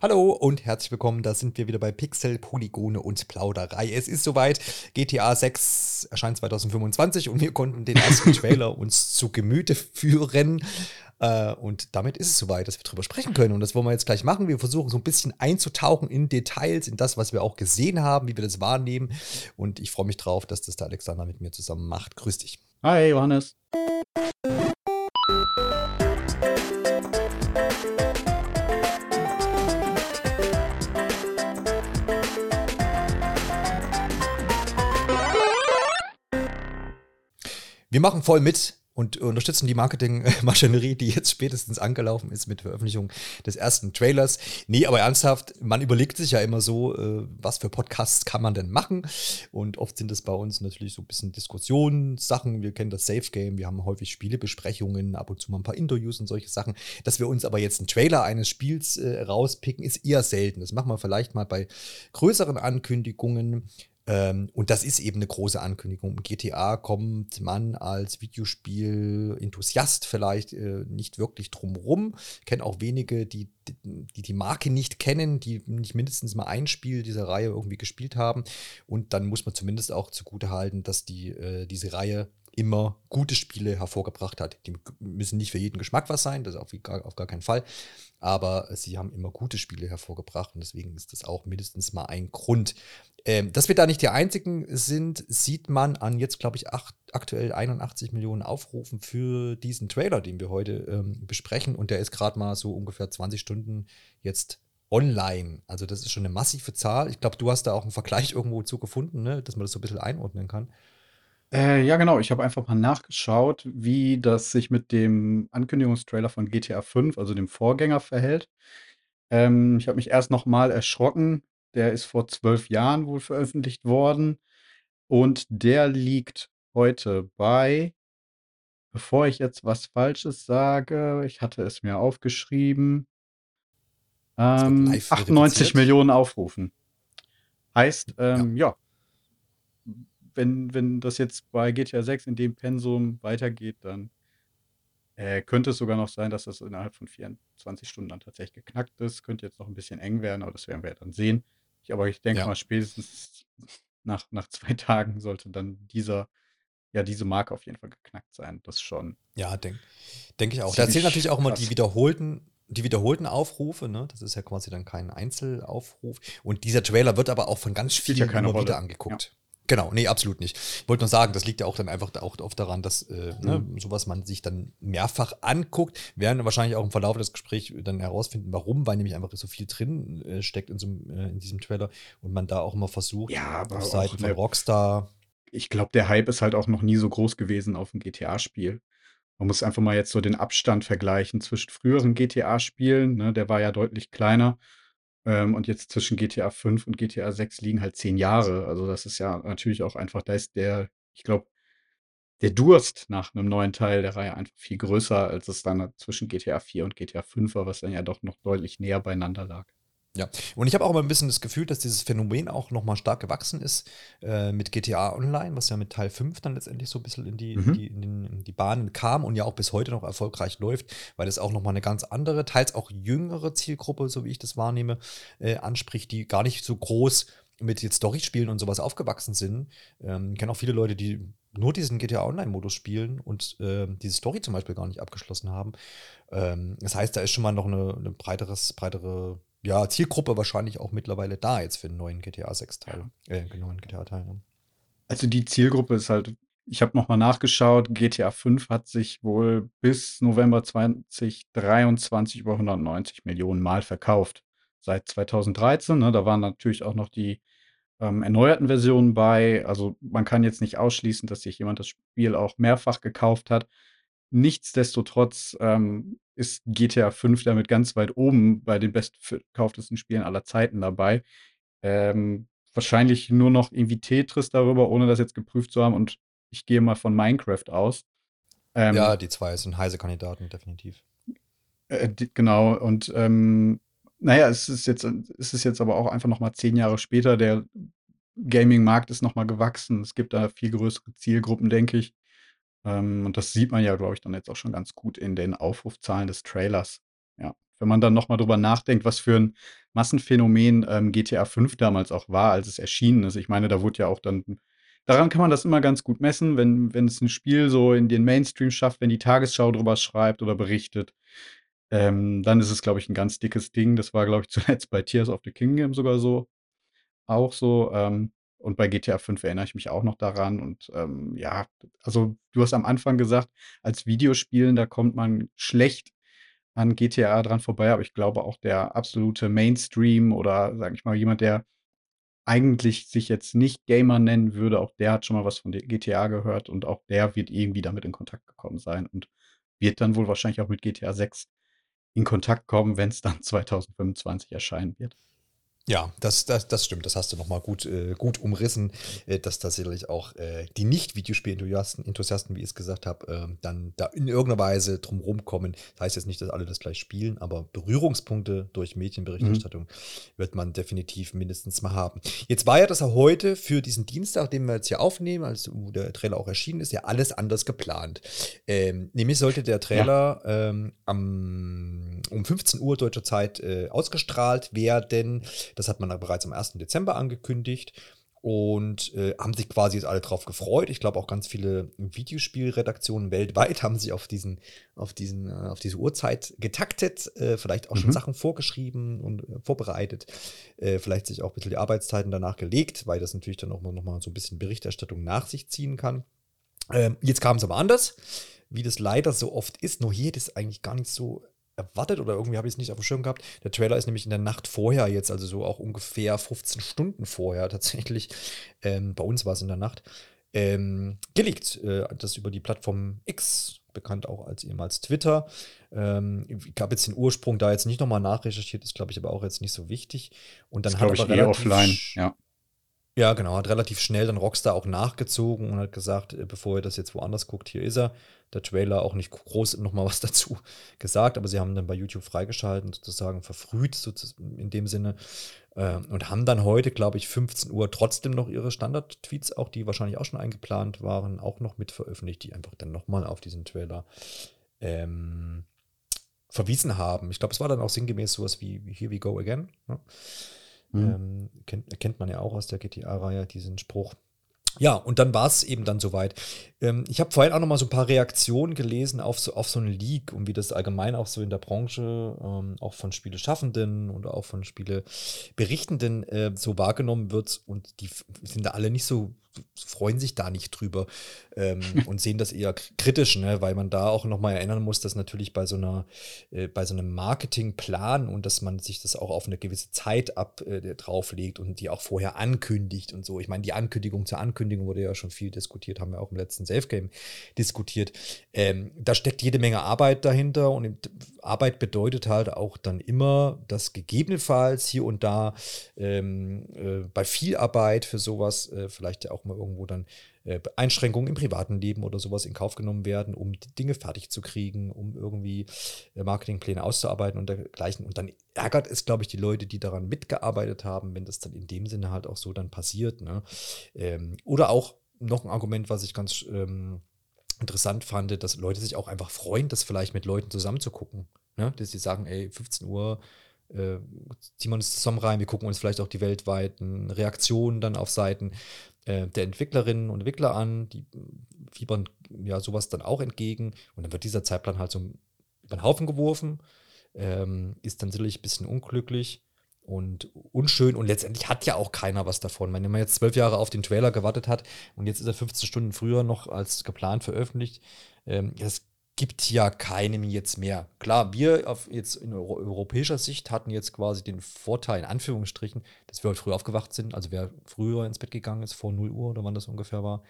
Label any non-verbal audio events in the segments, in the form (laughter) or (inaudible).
Hallo und herzlich willkommen, da sind wir wieder bei Pixel, Polygone und Plauderei. Es ist soweit, GTA 6 erscheint 2025 und wir konnten den ersten (laughs) Trailer uns zu Gemüte führen. Äh, und damit ist es soweit, dass wir drüber sprechen können. Und das wollen wir jetzt gleich machen. Wir versuchen so ein bisschen einzutauchen in Details, in das, was wir auch gesehen haben, wie wir das wahrnehmen. Und ich freue mich drauf, dass das der Alexander mit mir zusammen macht. Grüß dich. Hi, Johannes. Wir machen voll mit und unterstützen die Marketingmaschinerie, die jetzt spätestens angelaufen ist mit Veröffentlichung des ersten Trailers. Nee, aber ernsthaft, man überlegt sich ja immer so, äh, was für Podcasts kann man denn machen? Und oft sind es bei uns natürlich so ein bisschen Diskussionssachen. Wir kennen das Safe Game, wir haben häufig Spielebesprechungen, ab und zu mal ein paar Interviews und solche Sachen. Dass wir uns aber jetzt einen Trailer eines Spiels äh, rauspicken, ist eher selten. Das machen wir vielleicht mal bei größeren Ankündigungen ähm, und das ist eben eine große Ankündigung. Im GTA kommt man als Videospiel-Enthusiast vielleicht äh, nicht wirklich drum rum. Ich kenne auch wenige, die, die die Marke nicht kennen, die nicht mindestens mal ein Spiel dieser Reihe irgendwie gespielt haben. Und dann muss man zumindest auch zugute halten, dass die, äh, diese Reihe immer gute Spiele hervorgebracht hat. Die müssen nicht für jeden Geschmack was sein, das auf auf gar keinen Fall. Aber sie haben immer gute Spiele hervorgebracht und deswegen ist das auch mindestens mal ein Grund. Ähm, dass wir da nicht die einzigen sind, sieht man an jetzt, glaube ich, acht, aktuell 81 Millionen Aufrufen für diesen Trailer, den wir heute ähm, besprechen. Und der ist gerade mal so ungefähr 20 Stunden jetzt online. Also das ist schon eine massive Zahl. Ich glaube, du hast da auch einen Vergleich irgendwo zu gefunden, ne? dass man das so ein bisschen einordnen kann. Äh, ja, genau. Ich habe einfach mal nachgeschaut, wie das sich mit dem Ankündigungstrailer von GTA 5, also dem Vorgänger, verhält. Ähm, ich habe mich erst noch mal erschrocken. Der ist vor zwölf Jahren wohl veröffentlicht worden. Und der liegt heute bei, bevor ich jetzt was Falsches sage, ich hatte es mir aufgeschrieben, ähm, 98 Millionen Aufrufen. Heißt, ähm, ja. Ja wenn, wenn das jetzt bei GTA 6 in dem Pensum weitergeht, dann äh, könnte es sogar noch sein, dass das innerhalb von 24 Stunden dann tatsächlich geknackt ist. Könnte jetzt noch ein bisschen eng werden, aber das werden wir dann sehen. Ich, aber ich denke ja. mal, spätestens nach, nach zwei (laughs) Tagen sollte dann dieser, ja, diese Marke auf jeden Fall geknackt sein. Das schon. Ja, denke denk ich auch. Da zählen natürlich auch immer die wiederholten die wiederholten Aufrufe, ne? Das ist ja quasi dann kein Einzelaufruf. Und dieser Trailer wird aber auch von ganz vielen ja immer Rolle. wieder angeguckt. Ja. Genau, nee, absolut nicht. Ich wollte nur sagen, das liegt ja auch dann einfach auch oft daran, dass äh, ne, mhm. ne, sowas man sich dann mehrfach anguckt. Wir werden wahrscheinlich auch im Verlauf des Gesprächs dann herausfinden, warum, weil nämlich einfach so viel drin äh, steckt in, so, äh, in diesem Trailer und man da auch immer versucht, ja, auf Seiten von Rockstar. Ich glaube, der Hype ist halt auch noch nie so groß gewesen auf ein GTA-Spiel. Man muss einfach mal jetzt so den Abstand vergleichen zwischen früheren GTA-Spielen, ne, der war ja deutlich kleiner und jetzt zwischen GTA 5 und GTA 6 liegen halt zehn Jahre. Also das ist ja natürlich auch einfach, da ist der, ich glaube, der Durst nach einem neuen Teil der Reihe einfach viel größer, als es dann zwischen GTA 4 und GTA 5 war, was dann ja doch noch deutlich näher beieinander lag. Ja, und ich habe auch immer ein bisschen das Gefühl, dass dieses Phänomen auch nochmal stark gewachsen ist äh, mit GTA Online, was ja mit Teil 5 dann letztendlich so ein bisschen in die, mhm. in, die, in, den, in die Bahnen kam und ja auch bis heute noch erfolgreich läuft, weil es auch nochmal eine ganz andere, teils auch jüngere Zielgruppe, so wie ich das wahrnehme, äh, anspricht, die gar nicht so groß mit jetzt Story-Spielen und sowas aufgewachsen sind. Ähm, ich kenne auch viele Leute, die nur diesen GTA Online-Modus spielen und äh, diese Story zum Beispiel gar nicht abgeschlossen haben. Ähm, das heißt, da ist schon mal noch eine, eine breiteres, breitere ja, Zielgruppe wahrscheinlich auch mittlerweile da jetzt für einen neuen GTA 6 Teil, äh, neuen GTA Teil. Ne? Also die Zielgruppe ist halt, ich habe nochmal nachgeschaut, GTA 5 hat sich wohl bis November 2023 über 190 Millionen Mal verkauft. Seit 2013, ne, da waren natürlich auch noch die ähm, erneuerten Versionen bei. Also man kann jetzt nicht ausschließen, dass sich jemand das Spiel auch mehrfach gekauft hat. Nichtsdestotrotz ähm, ist GTA 5 damit ganz weit oben bei den bestverkauftesten Spielen aller Zeiten dabei. Ähm, wahrscheinlich nur noch irgendwie Tetris darüber, ohne das jetzt geprüft zu haben. Und ich gehe mal von Minecraft aus. Ähm, ja, die zwei sind heiße Kandidaten, definitiv. Äh, die, genau, und ähm, naja, es ist jetzt, es ist jetzt aber auch einfach noch mal zehn Jahre später. Der Gaming-Markt ist noch mal gewachsen. Es gibt da viel größere Zielgruppen, denke ich. Ähm, und das sieht man ja, glaube ich, dann jetzt auch schon ganz gut in den Aufrufzahlen des Trailers. Ja, wenn man dann noch mal drüber nachdenkt, was für ein Massenphänomen, ähm, GTA 5 damals auch war, als es erschienen ist. Ich meine, da wurde ja auch dann daran kann man das immer ganz gut messen, wenn wenn es ein Spiel so in den Mainstream schafft, wenn die Tagesschau drüber schreibt oder berichtet, ähm, dann ist es, glaube ich, ein ganz dickes Ding. Das war, glaube ich, (laughs) zuletzt bei Tears of the Kingdom sogar so auch so, ähm, und bei GTA 5 erinnere ich mich auch noch daran und, ähm, ja, also, du hast am Anfang gesagt, als Videospielen, da kommt man schlecht an GTA dran vorbei, aber ich glaube auch der absolute Mainstream oder, sage ich mal, jemand, der eigentlich sich jetzt nicht Gamer nennen würde, auch der hat schon mal was von GTA gehört und auch der wird irgendwie damit in Kontakt gekommen sein und wird dann wohl wahrscheinlich auch mit GTA 6 in Kontakt kommen, wenn es dann (laughs) 2025 erscheinen wird. Ja, das, das, das stimmt. Das hast du nochmal gut, äh, gut umrissen, äh, dass tatsächlich auch äh, die Nicht-Videospiel-Enthusiasten, Enthusiasten, wie ich es gesagt habe, äh, dann da in irgendeiner Weise drumherum kommen. Das heißt jetzt nicht, dass alle das gleich spielen, aber Berührungspunkte durch Medienberichterstattung mhm. wird man definitiv mindestens mal haben. Jetzt war ja das ja heute für diesen Dienstag, den wir jetzt hier aufnehmen, als der Trailer auch erschienen ist, ja alles anders geplant. Ähm, nämlich sollte der Trailer ja. ähm, am, um 15 Uhr deutscher Zeit äh, ausgestrahlt werden. Das hat man bereits am 1. Dezember angekündigt und äh, haben sich quasi jetzt alle drauf gefreut. Ich glaube auch ganz viele Videospielredaktionen weltweit (laughs) haben sich auf diesen, auf diesen, äh, auf diese Uhrzeit getaktet, äh, vielleicht auch mhm. schon Sachen vorgeschrieben und äh, vorbereitet, äh, vielleicht sich auch ein bisschen die Arbeitszeiten danach gelegt, weil das natürlich dann auch noch mal so ein bisschen Berichterstattung nach sich ziehen kann. Ähm, jetzt kam es aber anders, wie das leider so oft ist. Nur hier ist eigentlich gar nicht so erwartet oder irgendwie habe ich es nicht auf dem Schirm gehabt. Der Trailer ist nämlich in der Nacht vorher jetzt, also so auch ungefähr 15 Stunden vorher tatsächlich. Ähm, bei uns war es in der Nacht. Ähm, geleakt. Äh, das über die Plattform X, bekannt auch als ehemals Twitter. Ähm, gab jetzt den Ursprung da jetzt nicht nochmal nachrecherchiert, ist glaube ich aber auch jetzt nicht so wichtig. Und dann das hat aber ich eh offline, ja. Ja, genau, hat relativ schnell dann Rockstar auch nachgezogen und hat gesagt, äh, bevor ihr das jetzt woanders guckt, hier ist er. Der Trailer auch nicht groß nochmal was (laughs) dazu gesagt, aber sie haben dann bei YouTube freigeschalten, sozusagen verfrüht, sozusagen in dem Sinne. Äh, und haben dann heute, glaube ich, 15 Uhr trotzdem noch ihre Standard-Tweets, auch die wahrscheinlich auch schon eingeplant waren, auch noch mit veröffentlicht, die einfach dann nochmal auf diesen Trailer ähm, verwiesen haben. Ich glaube, es war dann auch sinngemäß sowas wie Here we go again. Ne? Mhm. Ähm, kennt, kennt man ja auch aus der GTA-Reihe, diesen Spruch. Ja, und dann war es eben dann soweit. Ähm, ich habe vorhin auch noch mal so ein paar Reaktionen gelesen auf so, auf so einen Leak und wie das allgemein auch so in der Branche, ähm, auch von Spieleschaffenden oder auch von Spieleberichtenden äh, so wahrgenommen wird. Und die sind da alle nicht so freuen sich da nicht drüber ähm, (laughs) und sehen das eher kritisch, ne? weil man da auch nochmal erinnern muss, dass natürlich bei so einer, äh, bei so einem Marketingplan und dass man sich das auch auf eine gewisse Zeit ab äh, drauflegt und die auch vorher ankündigt und so. Ich meine, die Ankündigung zur Ankündigung wurde ja schon viel diskutiert, haben wir auch im letzten Safe Game diskutiert. Ähm, da steckt jede Menge Arbeit dahinter und Arbeit bedeutet halt auch dann immer, dass gegebenenfalls hier und da ähm, äh, bei viel Arbeit für sowas äh, vielleicht auch mal irgendwo dann äh, Einschränkungen im privaten Leben oder sowas in Kauf genommen werden, um die Dinge fertig zu kriegen, um irgendwie äh, Marketingpläne auszuarbeiten und dergleichen. Und dann ärgert es, glaube ich, die Leute, die daran mitgearbeitet haben, wenn das dann in dem Sinne halt auch so dann passiert. Ne? Ähm, oder auch noch ein Argument, was ich ganz ähm, interessant fand, dass Leute sich auch einfach freuen, das vielleicht mit Leuten zusammen zu gucken. Ne? Dass sie sagen, ey, 15 Uhr äh, ziehen wir uns zusammen rein, wir gucken uns vielleicht auch die weltweiten Reaktionen dann auf Seiten äh, der Entwicklerinnen und Entwickler an, die fiebern ja sowas dann auch entgegen und dann wird dieser Zeitplan halt so über den Haufen geworfen, ähm, ist dann sicherlich ein bisschen unglücklich und unschön und letztendlich hat ja auch keiner was davon. Wenn man jetzt zwölf Jahre auf den Trailer gewartet hat und jetzt ist er 15 Stunden früher noch als geplant veröffentlicht, ähm, das gibt ja keinem jetzt mehr. Klar, wir auf jetzt in Euro europäischer Sicht hatten jetzt quasi den Vorteil, in Anführungsstrichen, dass wir heute früh aufgewacht sind. Also wer früher ins Bett gegangen ist, vor 0 Uhr oder wann das ungefähr war.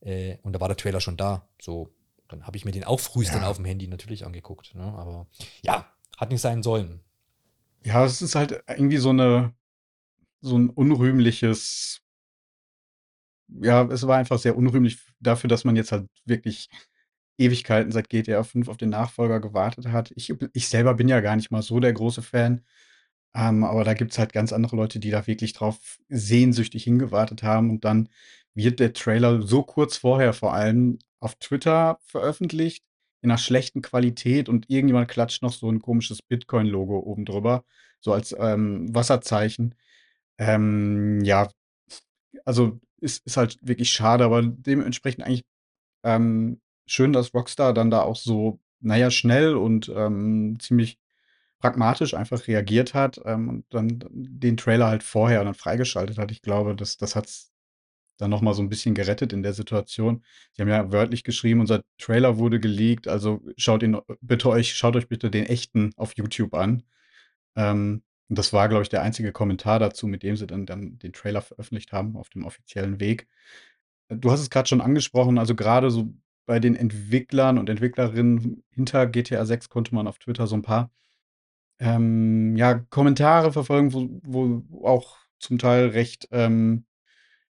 Äh, und da war der Trailer schon da. So, dann habe ich mir den auch frühst ja. auf dem Handy natürlich angeguckt. Ne? Aber ja, hat nicht sein sollen. Ja, es ist halt irgendwie so eine, so ein unrühmliches, ja, es war einfach sehr unrühmlich dafür, dass man jetzt halt wirklich Ewigkeiten seit GTA 5 auf den Nachfolger gewartet hat. Ich, ich selber bin ja gar nicht mal so der große Fan. Ähm, aber da gibt es halt ganz andere Leute, die da wirklich drauf sehnsüchtig hingewartet haben. Und dann wird der Trailer so kurz vorher vor allem auf Twitter veröffentlicht, in einer schlechten Qualität und irgendjemand klatscht noch so ein komisches Bitcoin-Logo oben drüber, so als ähm, Wasserzeichen. Ähm, ja, also ist, ist halt wirklich schade, aber dementsprechend eigentlich ähm, schön, dass Rockstar dann da auch so, naja, schnell und ähm, ziemlich pragmatisch einfach reagiert hat ähm, und dann den Trailer halt vorher dann freigeschaltet hat. Ich glaube, das, das hat es dann noch mal so ein bisschen gerettet in der Situation. Sie haben ja wörtlich geschrieben, unser Trailer wurde geleakt, also schaut ihn bitte euch, schaut euch bitte den echten auf YouTube an. Ähm, und das war, glaube ich, der einzige Kommentar dazu, mit dem sie dann, dann den Trailer veröffentlicht haben auf dem offiziellen Weg. Du hast es gerade schon angesprochen, also gerade so bei den Entwicklern und Entwicklerinnen hinter GTA 6 konnte man auf Twitter so ein paar ähm, ja, Kommentare verfolgen, wo, wo auch zum Teil recht ähm,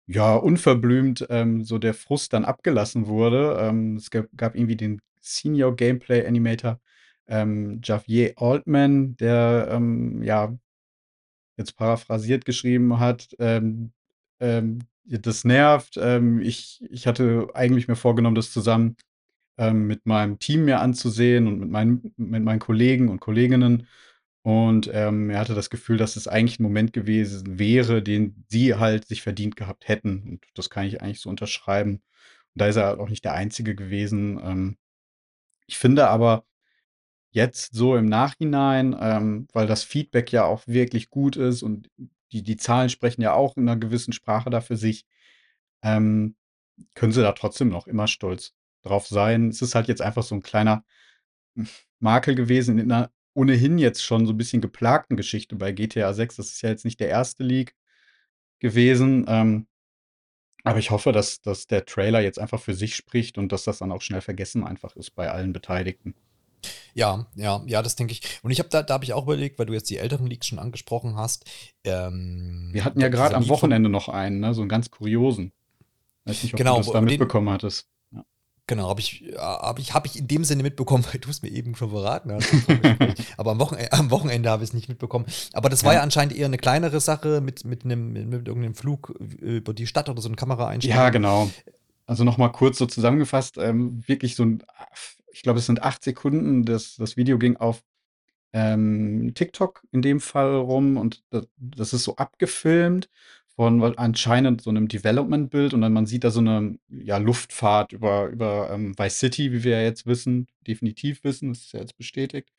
ja, unverblümt ähm, so der Frust dann abgelassen wurde. Ähm, es gab, gab irgendwie den Senior Gameplay Animator ähm, Javier Altman, der ähm, ja jetzt paraphrasiert geschrieben hat, das nervt. Ähm, ich, ich hatte eigentlich mir vorgenommen, das zusammen ähm, mit meinem Team mir anzusehen und mit meinen, mit meinen Kollegen und Kolleginnen. Und ähm, er hatte das Gefühl, dass es eigentlich ein Moment gewesen wäre, den sie halt sich verdient gehabt hätten. Und das kann ich eigentlich so unterschreiben. Und da ist er halt auch nicht der Einzige gewesen. Ähm, ich finde aber jetzt so im Nachhinein, ähm, weil das Feedback ja auch wirklich gut ist und die, die Zahlen sprechen ja auch in einer gewissen Sprache da für sich, ähm, können sie da trotzdem noch immer stolz drauf sein. Es ist halt jetzt einfach so ein kleiner (laughs) Makel gewesen in einer ohnehin jetzt schon so ein bisschen geplagten Geschichte bei GTA 6. Das ist ja jetzt nicht der erste Leak gewesen. Ähm, aber ich hoffe, dass, dass der Trailer jetzt einfach für sich spricht und dass das dann auch schnell vergessen einfach ist bei allen Beteiligten. Ja, ja, ja, das denke ich. Und ich habe da, da habe ich auch überlegt, weil du jetzt die älteren Leaks schon angesprochen hast. Ähm, Wir hatten ja gerade am Wochenende noch einen, ne? so einen ganz kuriosen. Weiß nicht, ob genau, du das da mitbekommen hattest. Genau, habe ich, hab ich, hab ich in dem Sinne mitbekommen, (laughs) weil du es mir eben schon verraten hast. (laughs) Aber am Wochenende, am Wochenende habe ich es nicht mitbekommen. Aber das war ja. ja anscheinend eher eine kleinere Sache mit, mit, einem, mit irgendeinem Flug über die Stadt oder so eine Kamera einstellen. Ja, genau. Also nochmal kurz so zusammengefasst, ähm, wirklich so ein, ich glaube, es sind acht Sekunden, das, das Video ging auf ähm, TikTok in dem Fall rum und das, das ist so abgefilmt von anscheinend so einem Development-Bild und dann man sieht da so eine ja, Luftfahrt über, über ähm, Vice City, wie wir ja jetzt wissen, definitiv wissen, das ist ja jetzt bestätigt,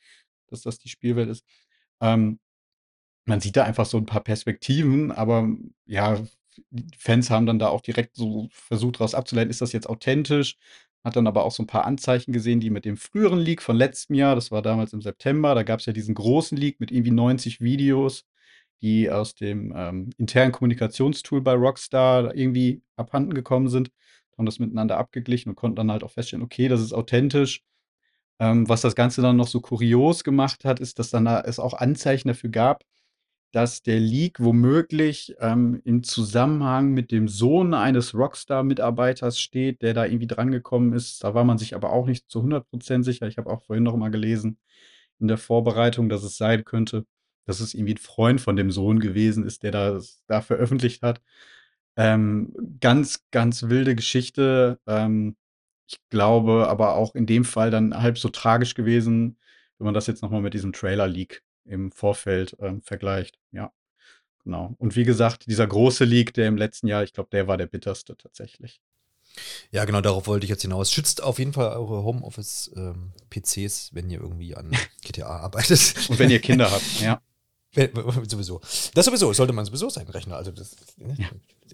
dass das die Spielwelt ist. Ähm, man sieht da einfach so ein paar Perspektiven, aber ja, die Fans haben dann da auch direkt so versucht, daraus abzuleiten, ist das jetzt authentisch? Hat dann aber auch so ein paar Anzeichen gesehen, die mit dem früheren Leak von letztem Jahr, das war damals im September, da gab es ja diesen großen Leak mit irgendwie 90 Videos, die aus dem ähm, internen Kommunikationstool bei Rockstar irgendwie abhanden gekommen sind, haben das miteinander abgeglichen und konnten dann halt auch feststellen, okay, das ist authentisch. Ähm, was das Ganze dann noch so kurios gemacht hat, ist, dass dann da es auch Anzeichen dafür gab, dass der Leak womöglich ähm, im Zusammenhang mit dem Sohn eines Rockstar-Mitarbeiters steht, der da irgendwie drangekommen ist. Da war man sich aber auch nicht zu 100% sicher. Ich habe auch vorhin noch mal gelesen in der Vorbereitung, dass es sein könnte, dass es irgendwie ein Freund von dem Sohn gewesen ist, der das da veröffentlicht hat. Ähm, ganz, ganz wilde Geschichte. Ähm, ich glaube aber auch in dem Fall dann halb so tragisch gewesen, wenn man das jetzt nochmal mit diesem Trailer-Leak im Vorfeld ähm, vergleicht. Ja, genau. Und wie gesagt, dieser große Leak, der im letzten Jahr, ich glaube, der war der bitterste tatsächlich. Ja, genau, darauf wollte ich jetzt hinaus. Schützt auf jeden Fall eure Homeoffice-PCs, ähm, wenn ihr irgendwie an (laughs) GTA arbeitet. Und wenn ihr Kinder (laughs) habt, ja. Sowieso. Das sowieso, sollte man sowieso sein, Rechner. Also das, ne? ja.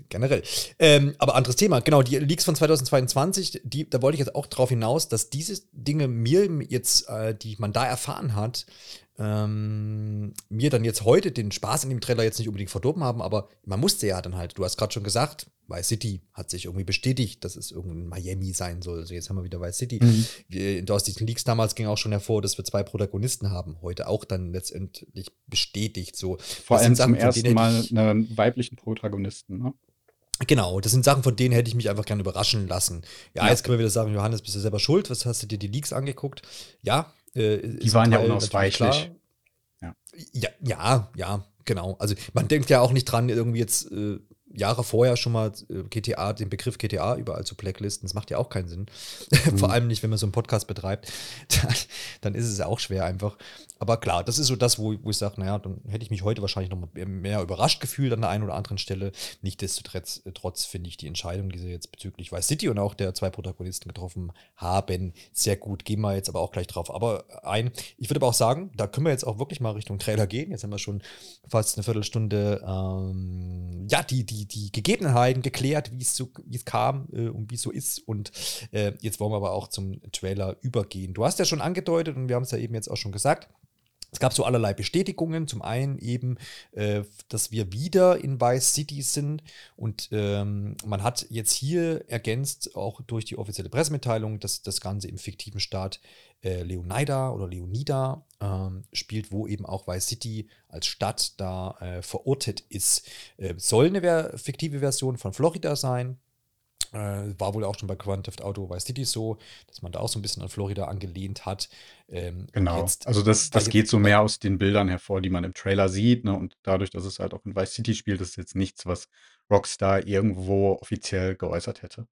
generell. Ähm, aber anderes Thema, genau, die Leaks von 2022, die, da wollte ich jetzt auch darauf hinaus, dass diese Dinge mir jetzt, äh, die man da erfahren hat, ähm, mir dann jetzt heute den Spaß in dem Trailer jetzt nicht unbedingt verdorben haben, aber man musste ja dann halt, du hast gerade schon gesagt, Vice City hat sich irgendwie bestätigt, dass es irgendein Miami sein soll. Also jetzt haben wir wieder Vice City. Mhm. Wir, aus diesen Leaks damals ging auch schon hervor, dass wir zwei Protagonisten haben. Heute auch dann letztendlich bestätigt. So. Vor allem zum ersten Mal einen weiblichen Protagonisten, ne? Genau, das sind Sachen, von denen hätte ich mich einfach gerne überraschen lassen. Ja, ja, jetzt können wir wieder sagen, Johannes, bist du selber schuld? Was hast du dir die Leaks angeguckt? Ja, äh, die waren ja unausweichlich. Ja. ja, ja, ja, genau. Also man denkt ja auch nicht dran, irgendwie jetzt äh, Jahre vorher schon mal äh, GTA, den Begriff GTA überall zu blacklisten. Das macht ja auch keinen Sinn. (laughs) Mhm. Vor allem nicht, wenn man so einen Podcast betreibt. (laughs) Dann, dann, ist es auch schwer einfach. Aber klar, das ist so das, wo, wo ich sage, naja, dann hätte ich mich heute wahrscheinlich noch mehr überrascht gefühlt an der einen oder anderen Stelle. Nichtsdestotrotz trotz finde ich die Entscheidung, die sie jetzt bezüglich Vice City und auch der zwei Protagonisten getroffen haben, sehr gut. Gehen wir jetzt aber auch gleich drauf aber ein. Ich würde aber auch sagen, da können wir jetzt auch wirklich mal Richtung Trailer gehen. Jetzt haben wir schon fast eine Viertelstunde ähm, ja, die, die, die Gegebenheiten geklärt, wie es so, es kam äh, und wie es so ist. Und äh, jetzt wollen wir aber auch zum Trailer übergehen. Du hast ja schon angedeutet und wir haben es ja eben jetzt auch schon gesagt. Es gab so allerlei Bestätigungen. Zum einen eben, äh, dass wir wieder in Vice City sind. Und ähm, man hat jetzt hier ergänzt, auch durch die offizielle Pressemitteilung, dass das Ganze im fiktiven Staat äh, Leonida oder Leonida ähm, spielt, wo eben auch Vice City als Stadt da äh, verortet ist. Äh, soll eine fiktive Version von Florida sein. Äh, war wohl auch schon bei Grand Theft Auto Vice City so, dass man da auch so ein bisschen an Florida angelehnt hat. Ähm, genau, jetzt, also das, das geht so mehr aus den Bildern hervor, die man im Trailer sieht. Ne? Und dadurch, dass es halt auch in Vice City spielt, ist jetzt nichts, was Rockstar irgendwo offiziell geäußert hätte.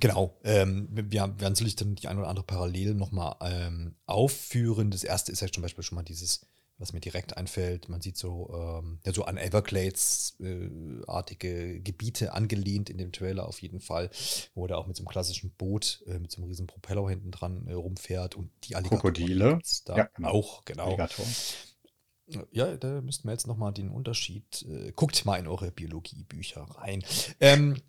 Genau, ähm, wir werden natürlich dann die ein oder andere Parallel nochmal ähm, aufführen. Das erste ist ja zum Beispiel schon mal dieses was mir direkt einfällt. Man sieht so, ähm, ja, so an Everglades-artige äh, Gebiete angelehnt in dem Trailer auf jeden Fall, wo er auch mit so einem klassischen Boot äh, mit so einem riesen Propeller hinten dran äh, rumfährt und die Alligatoren Krokodile. Da ja, genau. auch, genau. Alligator. Ja, da müssten wir jetzt nochmal den Unterschied. Äh, guckt mal in eure Biologiebücher rein. Ähm,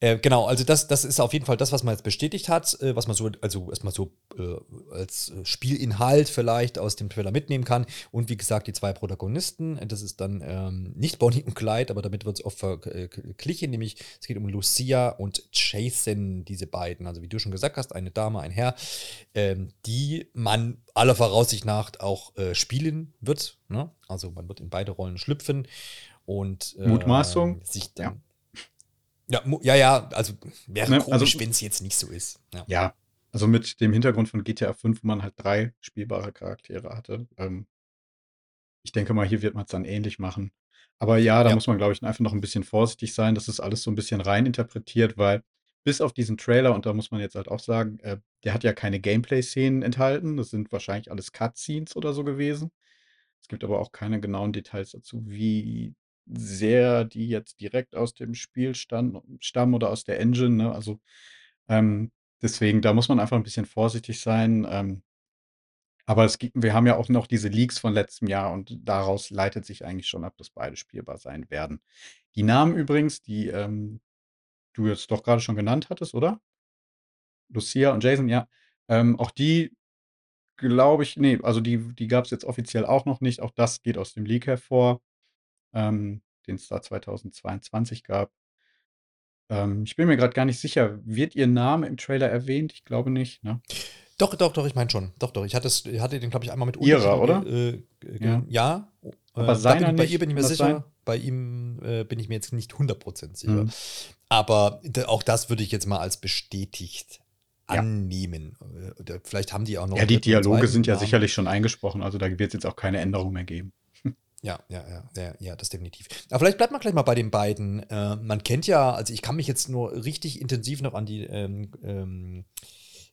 äh, genau, also das, das ist auf jeden Fall das, was man jetzt bestätigt hat, äh, was man so, also erstmal so äh, als äh, Spielinhalt vielleicht aus dem Trailer mitnehmen kann. Und wie gesagt, die zwei Protagonisten, das ist dann ähm, nicht Bonnie und Clyde, aber damit wird es oft verglichen, nämlich es geht um Lucia und Jason, diese beiden. Also wie du schon gesagt hast, eine Dame, ein Herr, ähm, die man aller Voraussicht nach auch äh, spielen wird. Ne? Also man wird in beide Rollen schlüpfen und äh, Mutmaßung sich dann. Ja ja, ja, also wäre ne, komisch, also, wenn es jetzt nicht so ist. Ja. ja. also mit dem Hintergrund von GTA 5, wo man halt drei spielbare Charaktere hatte. Ähm, ich denke mal, hier wird man es dann ähnlich machen. Aber ja, da ja. muss man, glaube ich, einfach noch ein bisschen vorsichtig sein, dass es das alles so ein bisschen rein interpretiert, weil bis auf diesen Trailer, und da muss man jetzt halt auch sagen, äh, der hat ja keine Gameplay-Szenen enthalten. Das sind wahrscheinlich alles Cutscenes oder so gewesen. Es gibt aber auch keine genauen Details dazu, wie sehr die jetzt direkt aus dem Spiel stammen oder aus der Engine, ne? Also, ähm, deswegen, da muss man einfach ein bisschen vorsichtig sein. Ähm, aber es gibt wir haben ja auch noch diese Leaks von letztem Jahr und daraus leitet sich eigentlich schon ab, dass beide spielbar sein werden. Die Namen übrigens, die, ähm, du jetzt doch gerade schon genannt hattest, oder? Lucia und Jason, ja. Ähm, auch die glaube ich ne, also die die es jetzt offiziell auch noch nicht. Auch das geht aus dem Leak hervor ähm, den es da 2022 gab. Ähm, ich bin mir gerade gar nicht sicher, wird ihr Name im Trailer erwähnt? Ich glaube nicht, ne? Doch, doch, doch, ich meine schon. Doch, doch. Ich hatte, es, hatte den, glaube ich, einmal mit Ihrer, oder? Äh, ja. ja. Aber äh, seiner bin, bei ihr bin ich mir sicher. Sein? Bei ihm äh, bin ich mir jetzt nicht 100% sicher. Mhm. Aber auch das würde ich jetzt mal als bestätigt annehmen. Ja. Äh, vielleicht haben die auch noch. Ja, die Dialoge sind ja Namen. sicherlich schon eingesprochen. Also da wird es jetzt auch keine Änderung mehr geben. Ja, ja, ja, ja, ja, das definitiv. Aber vielleicht bleibt man gleich mal bei den beiden. Äh, man kennt ja, also ich kann mich jetzt nur richtig intensiv noch an die ähm, ähm,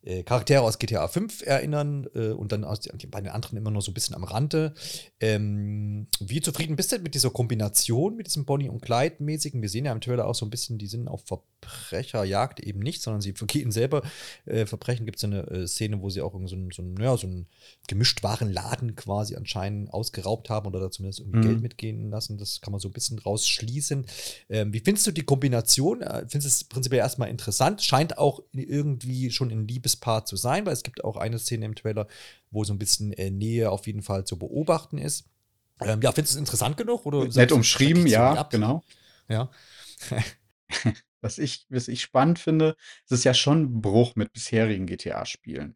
äh, Charaktere aus GTA 5 erinnern äh, und dann aus, bei den anderen immer nur so ein bisschen am Rande. Ähm, wie zufrieden bist du mit dieser Kombination, mit diesem Bonnie- und Clyde-mäßigen? Wir sehen ja im Trailer auch so ein bisschen, die sind auf Verbrecherjagd eben nicht, sondern sie vergehen selber äh, Verbrechen. Gibt es eine äh, Szene, wo sie auch so einen so ja, so ein Gemischtwarenladen quasi anscheinend ausgeraubt haben oder da zumindest irgendwie mhm. Geld mitgehen lassen. Das kann man so ein bisschen rausschließen. Ähm, wie findest du die Kombination? Äh, findest du es prinzipiell erstmal interessant? Scheint auch irgendwie schon in Liebe Liebespaar zu sein, weil es gibt auch eine Szene im Trailer, wo so ein bisschen äh, Nähe auf jeden Fall zu beobachten ist. Ähm, ja, findest du es interessant genug? Oder Nett umschrieben, ja, genau. Ja. (laughs) was, ich, was ich spannend finde, es ist ja schon ein Bruch mit bisherigen GTA-Spielen,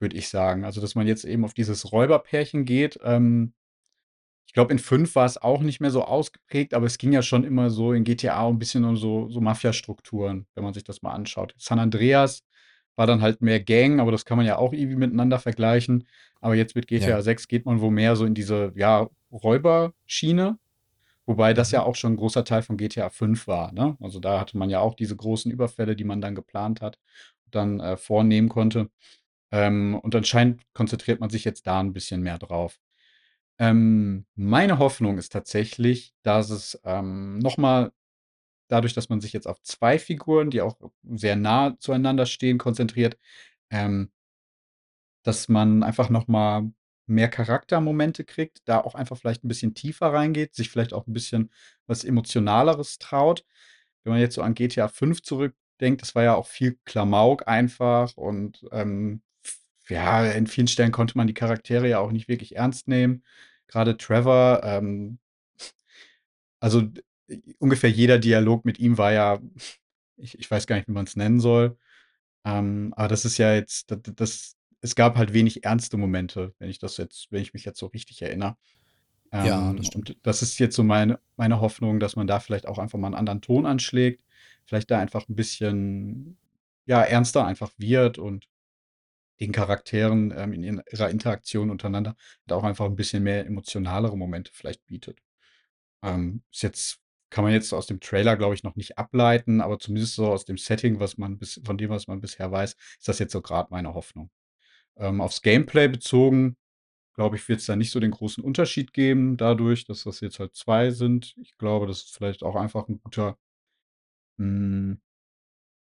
würde ich sagen. Also, dass man jetzt eben auf dieses Räuberpärchen geht. Ähm, ich glaube, in 5 war es auch nicht mehr so ausgeprägt, aber es ging ja schon immer so in GTA ein bisschen um so, so Mafia-Strukturen, wenn man sich das mal anschaut. San Andreas war dann halt mehr Gang, aber das kann man ja auch irgendwie miteinander vergleichen. Aber jetzt mit GTA ja. 6 geht man wohl mehr so in diese, ja, Räuberschiene. Wobei das ja auch schon ein großer Teil von GTA 5 war, ne? Also, da hatte man ja auch diese großen Überfälle, die man dann geplant hat, dann, äh, vornehmen konnte. Ähm, und anscheinend konzentriert man sich jetzt da ein bisschen mehr drauf. Ähm, meine Hoffnung ist tatsächlich, dass es, ähm, noch mal dadurch, dass man sich jetzt auf 2 Figuren, die auch sehr nah zueinander stehen, konzentriert, ähm dass man einfach noch mal mehr Charaktermomente kriegt, da auch einfach vielleicht ein bisschen tiefer reingeht, sich vielleicht auch ein bisschen was Emotionaleres traut. Wenn man jetzt so an GTA 5 zurückdenkt, das war ja auch viel Klamauk einfach und, ähm, ja, in vielen Stellen konnte man die Charaktere ja auch nicht wirklich ernst nehmen. Grade Trevor, ähm, also, ungefähr jeder Dialog mit ihm war ja ich ich weiß gar nicht, wie man's nennen soll. Ähm, aber das ist ja jetzt d d das es gab halt wenig ernste Momente, wenn ich das jetzt wenn ich mich jetzt so richtig erinnere. Ja, Ähm, das stimmt. das ist jetzt so meine meine Hoffnung, dass man da vielleicht auch einfach mal 'n anderen Ton anschlägt, vielleicht da einfach 'n bisschen, ja, ernster einfach wird und den Charakteren, ähm, in ihrer Interaktion untereinander da auch einfach 'n bisschen mehr emotionalere Momente vielleicht bietet. Ähm, ist jetzt kann man jetzt aus dem Trailer, glaube ich, noch nicht ableiten, aber zumindest so aus dem Setting, was man bis von dem, was man bisher weiß, ist das jetzt so grad meine Hoffnung. Ähm, aufs Gameplay bezogen, glaube ich, wird's da nicht so den großen Unterschied geben dadurch, dass das jetzt halt 2 sind. Ich glaube, das ist vielleicht auch einfach 'n guter hm,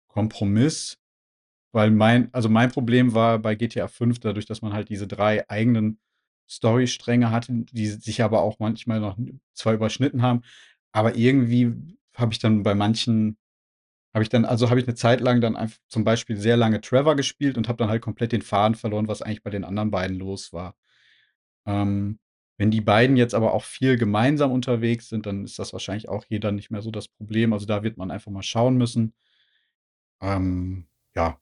Kompromiss, weil mein also, mein Problem war bei GTA 5 dadurch, dass man halt diese 3 eigenen Storystränge hatte, die sich aber auch manchmal noch zwar überschnitten haben, aber irgendwie habe ich dann bei manchen habe ich dann also, habe ich 'ne Zeit lang dann einf zum Beispiel sehr lange Trevor gespielt und habe dann halt komplett den Faden verloren, was eigentlich bei den anderen beiden los war. Ähm, wenn die beiden jetzt aber auch viel gemeinsam unterwegs sind, dann ist das wahrscheinlich auch hier dann nicht mehr so das Problem. Also, da wird man einfach mal schauen müssen. Ähm, ja.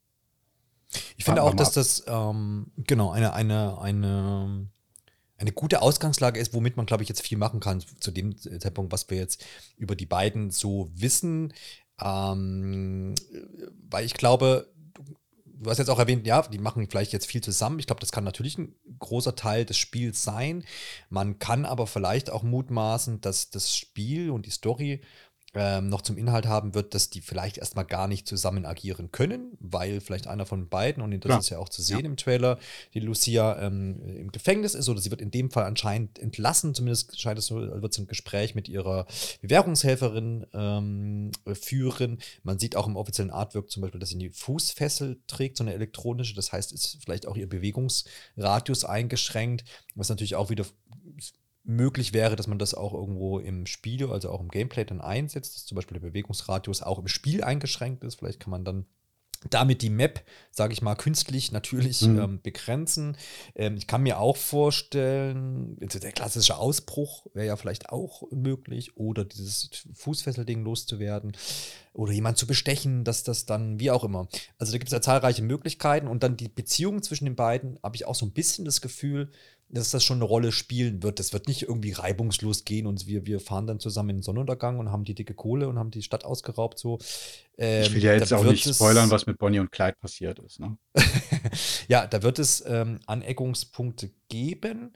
Ich finde auch, dass das, ähm, genau, eine eine eine eine gute Ausgangslage ist, womit man, glaube ich, jetzt viel machen kann zu dem Z Zeitpunkt, was wir jetzt über die beiden so wissen. Ähm, äh, weil ich glaube, du hast jetzt auch erwähnt, ja, die machen vielleicht jetzt viel zusammen. Ich glaube, das kann natürlich 'n großer Teil des Spiels sein. Man kann aber vielleicht auch mutmaßen, dass das Spiel und die Story, ähm, noch zum Inhalt haben wird, dass die vielleicht erst mal gar nicht zusammen agieren können, weil vielleicht einer von beiden und das Klar, ist ja auch zu ja. sehen im Trailer, die Lucia, ähm, im Gefängnis ist oder sie wird in dem Fall anscheinend entlassen. Zumindest scheint es so, würde sie 'n Gespräch mit ihrer Bewährungshelferin, ähm, führen. Man sieht auch im offiziellen Artwork zum Beispiel, dass sie 'ne Fußfessel trägt, so 'ne elektronische. Das heißt, ist vielleicht auch ihr Bewegungsradius eingeschränkt, was natürlich auch wieder möglich wäre, dass man das auch irgendwo im Spiel, also auch im Gameplay dann einsetzt, dass zum Beispiel der Bewegungsradius auch im Spiel eingeschränkt ist. Vielleicht kann man dann damit die Map, sage ich mal, künstlich natürlich, Mhm. ähm, begrenzen. Ähm, ich kann mir auch vorstellen, der klassische Ausbruch wäre ja vielleicht auch möglich oder dieses Fußfesselding loszuwerden oder jemanden zu bestechen, dass das dann wie auch immer. Also, da gibt's ja zahlreiche Möglichkeiten und dann die Beziehung zwischen den beiden habe ich auch so 'n bisschen das Gefühl, dass das schon 'ne Rolle spielen wird. Das wird nicht irgendwie reibungslos gehen und wir wir fahren dann zusammen in 'n Sonnenuntergang und haben die dicke Kohle und haben die Stadt ausgeraubt so. Ich will Ähm, ja jetzt auch nicht spoilern, was mit Bonnie und Clyde passiert ist, ne? (laughs) Ja, da wird es, ähm, Aneckungspunkte geben.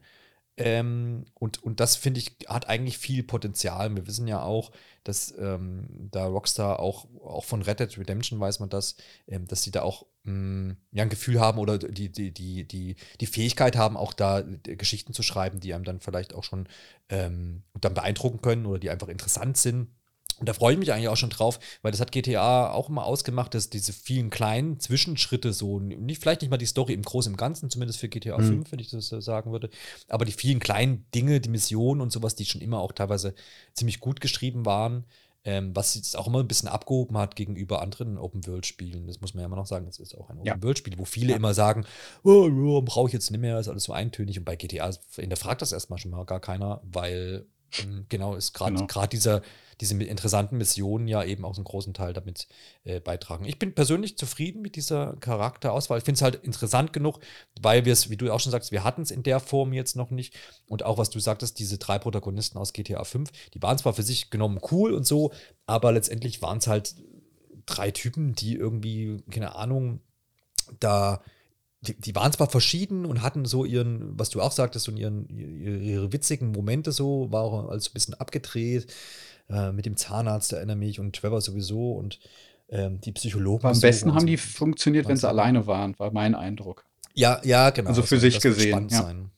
Ähm, und und das, finde ich, hat eigentlich viel Potenzial. Wir wissen ja auch, dass, ähm, da Rockstar auch auch von Red Dead Redemption weiß man das, ähm, dass sie da auch, hm, ja 'n Gefühl haben oder die die die die die Fähigkeit haben, auch da d Geschichten zu schreiben, die einem dann vielleicht auch schon, ähm, dann beeindrucken können oder die einfach interessant sind. Und da freue ich mich eigentlich auch schon drauf, weil das hat GTA auch immer ausgemacht, dass diese vielen kleinen Zwischenschritte so nicht vielleicht nicht mal die Story im Großen und Ganzen, zumindest für GTA Mhm. 5, wenn ich das so sagen würde, aber die vielen kleinen Dinge, die Missionen und so was, die schon immer auch teilweise ziemlich gut geschrieben waren, ähm, was jetzt auch immer 'n bisschen abgehoben hat gegenüber anderen Open-World-Spielen. Das muss man ja immer noch sagen, das ist auch ein Ja. Open-World-Spiel, wo viele Ja. immer sagen: „Oh ja, brauche ich jetzt nicht mehr, ist alles so eintönig.“ Und bei GTA hinterfragt das erst mal schon mal gar keiner, weil, hm, genau, ist grad Genau. grad dieser diese interessanten Missionen ja eben auch so 'n großen Teil damit, äh, beitragen. Ich bin persönlich zufrieden mit dieser Charakterauswahl. Ich finde es halt interessant genug, weil wir's, wie du auch schon sagst, wir hatten's in der Form jetzt noch nicht. Und auch, was du sagtest, diese 3 Protagonisten aus GTA 5, die waren zwar für sich genommen cool und so, aber letztendlich waren's halt 3 Typen, die irgendwie, keine Ahnung, da die, die, waren zwar verschieden und hatten so ihren, was du auch sagtest, so ihren, ihre, witzigen Momente so, war auch ein bisschen abgedreht. Äh, mit dem Zahnarzt erinnere mich und Trevor sowieso und ähm, die Psychologen. Am besten haben so die funktioniert, wenn sie alleine waren, war mein Eindruck. Ja, ja, genau. Also für das, sich das gesehen. ja. Sein.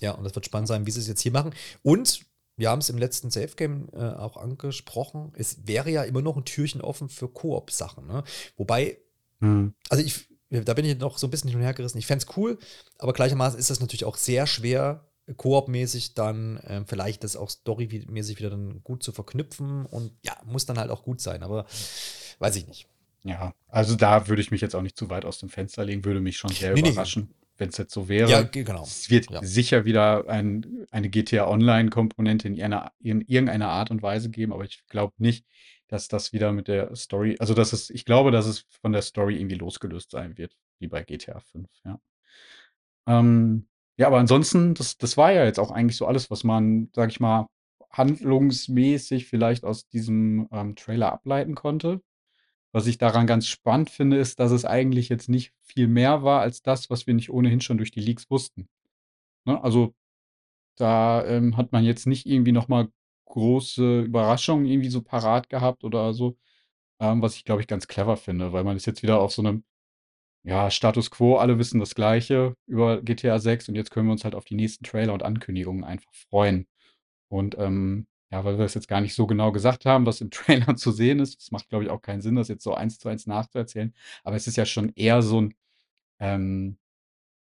ja, und das wird spannend sein, wie sie es jetzt hier machen. Und wir haben es im letzten Safe Game äh, auch angesprochen. Es wäre ja immer noch ein Türchen offen für Koop-Sachen. Ne? Wobei, hm. also ich, da bin ich noch so ein bisschen hin und her gerissen. Ich fände es cool, aber gleichermaßen ist das natürlich auch sehr schwer, Koop-mäßig dann äh, vielleicht das auch storymäßig wieder dann gut zu verknüpfen und ja, muss dann halt auch gut sein, aber weiß ich nicht. Ja, also da würde ich mich jetzt auch nicht zu weit aus dem Fenster legen, würde mich schon sehr nee, überraschen. Nee wenn es jetzt so wäre. Ja, genau. Es wird ja. sicher wieder ein, eine GTA Online-Komponente in, in, irgendeiner Art und Weise geben, aber ich glaube nicht, dass das wieder mit der Story, also dass es, ich glaube, dass es von der Story irgendwie losgelöst sein wird, wie bei GTA 5, ja. Ähm, ja, aber ansonsten, das, das war ja jetzt auch eigentlich so alles, was man, sag ich mal, handlungsmäßig vielleicht aus diesem ähm, Trailer ableiten konnte. Was ich daran ganz spannend finde, ist, dass es eigentlich jetzt nicht viel mehr war als das, was wir nicht ohnehin schon durch die Leaks wussten. Ne? Also da ähm, hat man jetzt nicht irgendwie nochmal große Überraschungen irgendwie so parat gehabt oder so, ähm, was ich glaube ich ganz clever finde, weil man ist jetzt wieder auf so einem ja, Status quo, alle wissen das Gleiche über GTA 6 und jetzt können wir uns halt auf die nächsten Trailer und Ankündigungen einfach freuen. Und ähm, ja, weil wir es jetzt gar nicht so genau gesagt haben, was im (laughs) Trailer zu sehen ist. Das macht, glaube ich, auch keinen Sinn, das jetzt so eins zu eins nachzuerzählen. Aber es ist ja schon eher so ein ähm,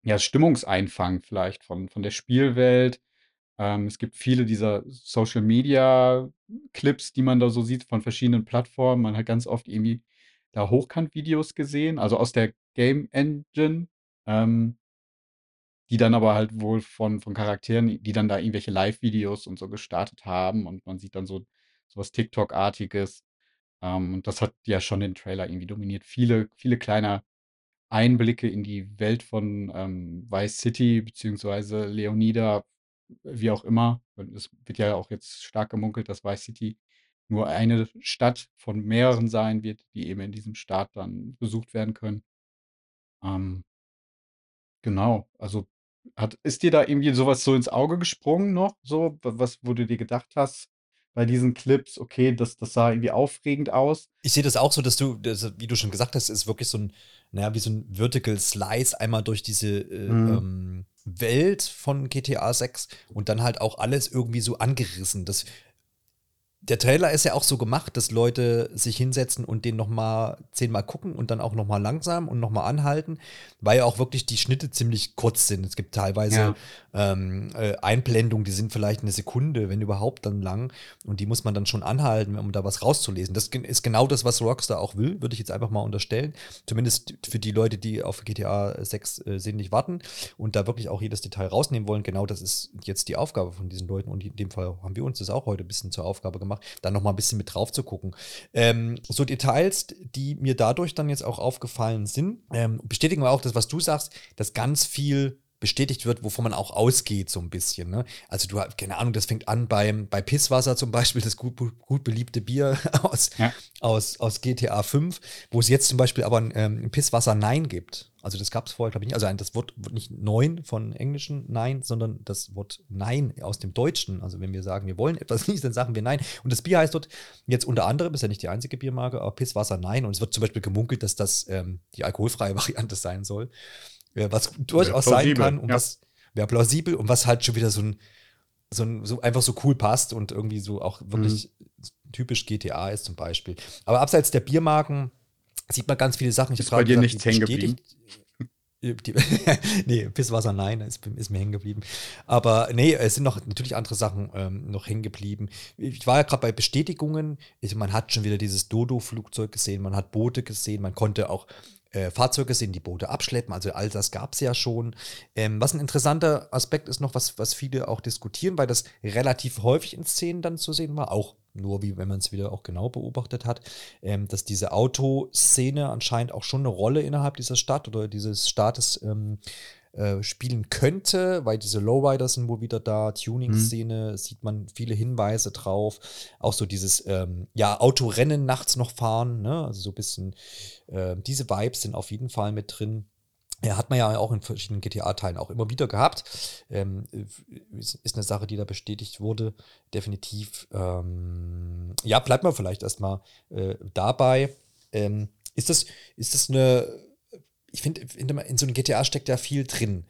ja, Stimmungseinfang vielleicht von, von der Spielwelt. Ähm, es gibt viele dieser Social Media Clips, die man da so sieht von verschiedenen Plattformen. Man hat ganz oft irgendwie da Hochkant-Videos gesehen, also aus der Game Engine. Ähm, die dann aber halt wohl von, von Charakteren, die dann da irgendwelche Live-Videos und so gestartet haben und man sieht dann so, so was TikTok-artiges. Ähm, und das hat ja schon den Trailer irgendwie dominiert. Viele, viele kleine Einblicke in die Welt von ähm, Vice City beziehungsweise Leonida, wie auch immer. Es wird ja auch jetzt stark gemunkelt, dass Vice City nur eine Stadt von mehreren sein wird, die eben in diesem Staat dann besucht werden können. Ähm, genau, also hat, ist dir da irgendwie sowas so ins Auge gesprungen noch? So, was, wo du dir gedacht hast bei diesen Clips, okay, das, das sah irgendwie aufregend aus? Ich sehe das auch so, dass du, das, wie du schon gesagt hast, ist wirklich so ein, naja, wie so ein Vertical Slice einmal durch diese äh, mhm. ähm, Welt von GTA 6 und dann halt auch alles irgendwie so angerissen. Das der Trailer ist ja auch so gemacht, dass Leute sich hinsetzen und den nochmal zehnmal gucken und dann auch nochmal langsam und nochmal anhalten, weil ja auch wirklich die Schnitte ziemlich kurz sind. Es gibt teilweise ja. ähm, äh, Einblendungen, die sind vielleicht eine Sekunde, wenn überhaupt dann lang. Und die muss man dann schon anhalten, um da was rauszulesen. Das ist genau das, was Rockstar auch will, würde ich jetzt einfach mal unterstellen. Zumindest für die Leute, die auf GTA 6 äh, nicht warten und da wirklich auch jedes Detail rausnehmen wollen. Genau das ist jetzt die Aufgabe von diesen Leuten. Und in dem Fall haben wir uns das auch heute ein bisschen zur Aufgabe gemacht gemacht, da nochmal ein bisschen mit drauf zu gucken. Ähm, so Details, die mir dadurch dann jetzt auch aufgefallen sind, ähm, bestätigen wir auch das, was du sagst, dass ganz viel bestätigt wird, wovon man auch ausgeht, so ein bisschen. Ne? Also du hast, keine Ahnung, das fängt an beim, bei Pisswasser zum Beispiel, das gut, gut beliebte Bier (laughs) aus, ja. aus, aus GTA 5, wo es jetzt zum Beispiel aber ein, ähm, Pisswasser Nein gibt. Also das gab es vorher, glaube ich, nicht. Also das Wort wird nicht neun von englischen Nein, sondern das Wort Nein aus dem Deutschen. Also wenn wir sagen, wir wollen etwas (laughs) nicht, dann sagen wir Nein. Und das Bier heißt dort jetzt unter anderem, ist ja nicht die einzige Biermarke, aber Pisswasser Nein. Und es wird zum Beispiel gemunkelt, dass das ähm, die alkoholfreie (laughs) Variante sein soll. Ja, was durchaus sein kann und ja. was wäre plausibel und was halt schon wieder so ein, so ein, so einfach so cool passt und irgendwie so auch wirklich mhm. typisch GTA ist zum Beispiel. Aber abseits der Biermarken sieht man ganz viele Sachen. Ich ist bei dir nichts hängen geblieben? (laughs) nee, Pisswasser, nein, ist, ist mir hängen geblieben. Aber nee, es sind noch natürlich andere Sachen ähm, noch hängen geblieben. Ich war ja gerade bei Bestätigungen. Ich, man hat schon wieder dieses Dodo-Flugzeug gesehen, man hat Boote gesehen, man konnte auch äh, Fahrzeuge sehen, die Boote abschleppen. Also all das gab es ja schon. Ähm, was ein interessanter Aspekt ist noch, was, was viele auch diskutieren, weil das relativ häufig in Szenen dann zu sehen war, auch nur wie wenn man es wieder auch genau beobachtet hat, ähm, dass diese Autoszene anscheinend auch schon eine Rolle innerhalb dieser Stadt oder dieses Staates ähm, äh, spielen könnte, weil diese Lowrider sind wohl wieder da, Tuning-Szene, mhm. sieht man viele Hinweise drauf. Auch so dieses, ähm, ja, Autorennen nachts noch fahren, ne? Also so ein bisschen, äh, diese Vibes sind auf jeden Fall mit drin. Ja, hat man ja auch in verschiedenen GTA-Teilen auch immer wieder gehabt. Ähm, ist, eine Sache, die da bestätigt wurde, definitiv. Ähm, ja, bleibt man vielleicht erstmal äh, dabei. Ähm, ist, das, ist das eine, ich finde, in so einem GTA steckt ja viel drin.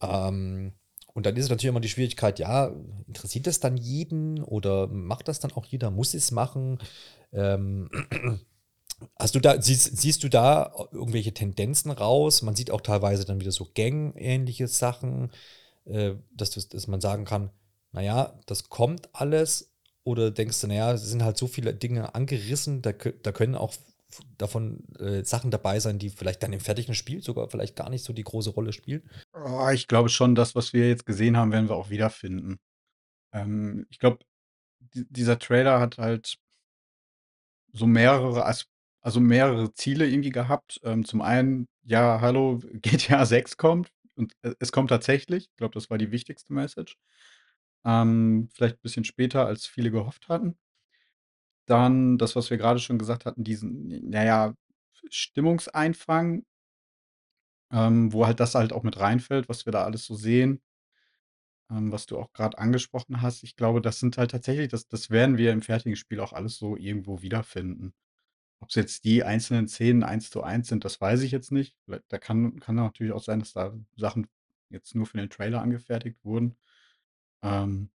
Ähm, und dann ist es natürlich immer die Schwierigkeit, ja, interessiert das dann jeden oder macht das dann auch jeder, muss es machen? Ähm, (clears throat) Hast du da, siehst, siehst du da irgendwelche Tendenzen raus? Man sieht auch teilweise dann wieder so Gang-ähnliche Sachen, äh, dass, dass man sagen kann, naja, das kommt alles. Oder denkst du, naja, es sind halt so viele Dinge angerissen, da, da können auch davon äh, Sachen dabei sein, die vielleicht dann im fertigen Spiel sogar vielleicht gar nicht so die große Rolle spielen? Oh, ich glaube schon, das, was wir jetzt gesehen haben, werden wir auch wiederfinden. Ähm, ich glaube, dieser Trailer hat halt so mehrere As also mehrere Ziele irgendwie gehabt. Ähm, zum einen, ja, hallo, (laughs) GTA 6 kommt und e es kommt tatsächlich. Ich glaube, das war die wichtigste Message. Ähm, vielleicht ein bisschen später, als viele gehofft hatten. Dann das, was wir gerade schon gesagt hatten, diesen, naja, Stimmungseinfang, ähm, wo halt das halt auch mit reinfällt, was wir da alles so sehen, ähm, was du auch gerade angesprochen hast. Ich glaube, das sind halt tatsächlich das das werden wir im fertigen Spiel auch alles so irgendwo wiederfinden. Ob es jetzt die einzelnen Szenen eins zu eins sind, das weiß ich jetzt nicht. da kann kann natürlich auch sein, dass da Sachen jetzt nur für den Trailer angefertigt wurden. Ähm,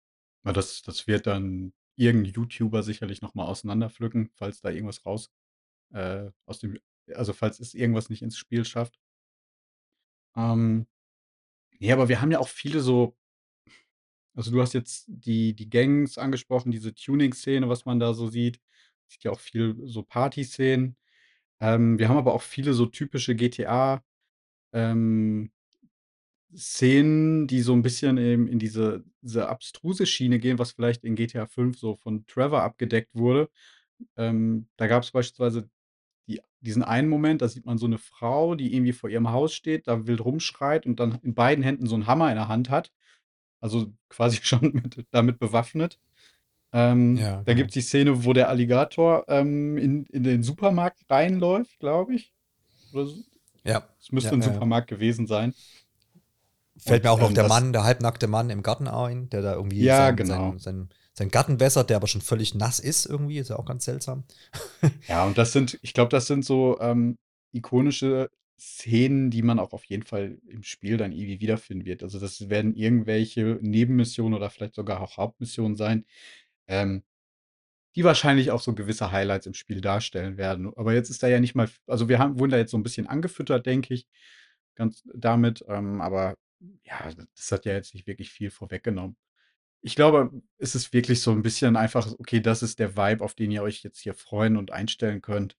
aber das das wird dann irgendein YouTuber sicherlich noch mal auseinanderpflücken, falls da irgendwas raus äh, aus dem also, falls es irgendwas nicht ins Spiel schafft. Ähm, ne, aber wir haben ja auch viele so also, du hast jetzt die die Gangs angesprochen, diese Tuning-Szene, was man da so sieht. Sieht ja auch viel so Party-Szenen. Ähm, wir haben aber auch viele so typische GTA, ähm, Szenen, die so ein bisschen eben in diese diese abstruse Schiene gehen, was vielleicht in GTA 5 so von Trevor abgedeckt wurde. Ähm, da gab's beispielsweise die diesen einen Moment, da sieht man so eine Frau, die irgendwie vor ihrem Haus steht, da wild rumschreit und dann in beiden Händen so 'n Hammer in der Hand hat. Also, quasi (laughs) schon mit damit bewaffnet. Ähm, Ja, da genau. gibt's die Szene, wo der Alligator, ähm, in in den Supermarkt reinläuft, glaube ich. Oder so. Ja, Es müsste ja, 'n ja, ja. Supermarkt gewesen sein. Fällt mir Und, auch noch ähm, der Mann, der halbnackte Mann im Garten ein, der da irgendwie Ja, sein, genau. sein, sein, sein Garten wässert, der aber schon völlig nass ist irgendwie. Ist ja auch ganz seltsam. (laughs) Ja, und das sind ich glaube, das sind so, ähm, ikonische Szenen, die man auch auf jeden Fall im Spiel dann irgendwie wiederfinden wird. Also, das werden irgendwelche Nebenmissionen oder vielleicht sogar auch Hauptmissionen sein, ähm, die wahrscheinlich auch so gewisse Highlights im Spiel darstellen werden. Aber jetzt ist da ja nicht mal also, wir haben wurden da jetzt so 'n bisschen angefüttert, denke ich, ganz damit, ähm, aber ja, das hat ja jetzt nicht wirklich viel vorweggenommen. Ich glaube, es ist wirklich so 'n bisschen einfach, okay, das ist der Vibe, auf den ihr euch jetzt hier freuen und einstellen könnt.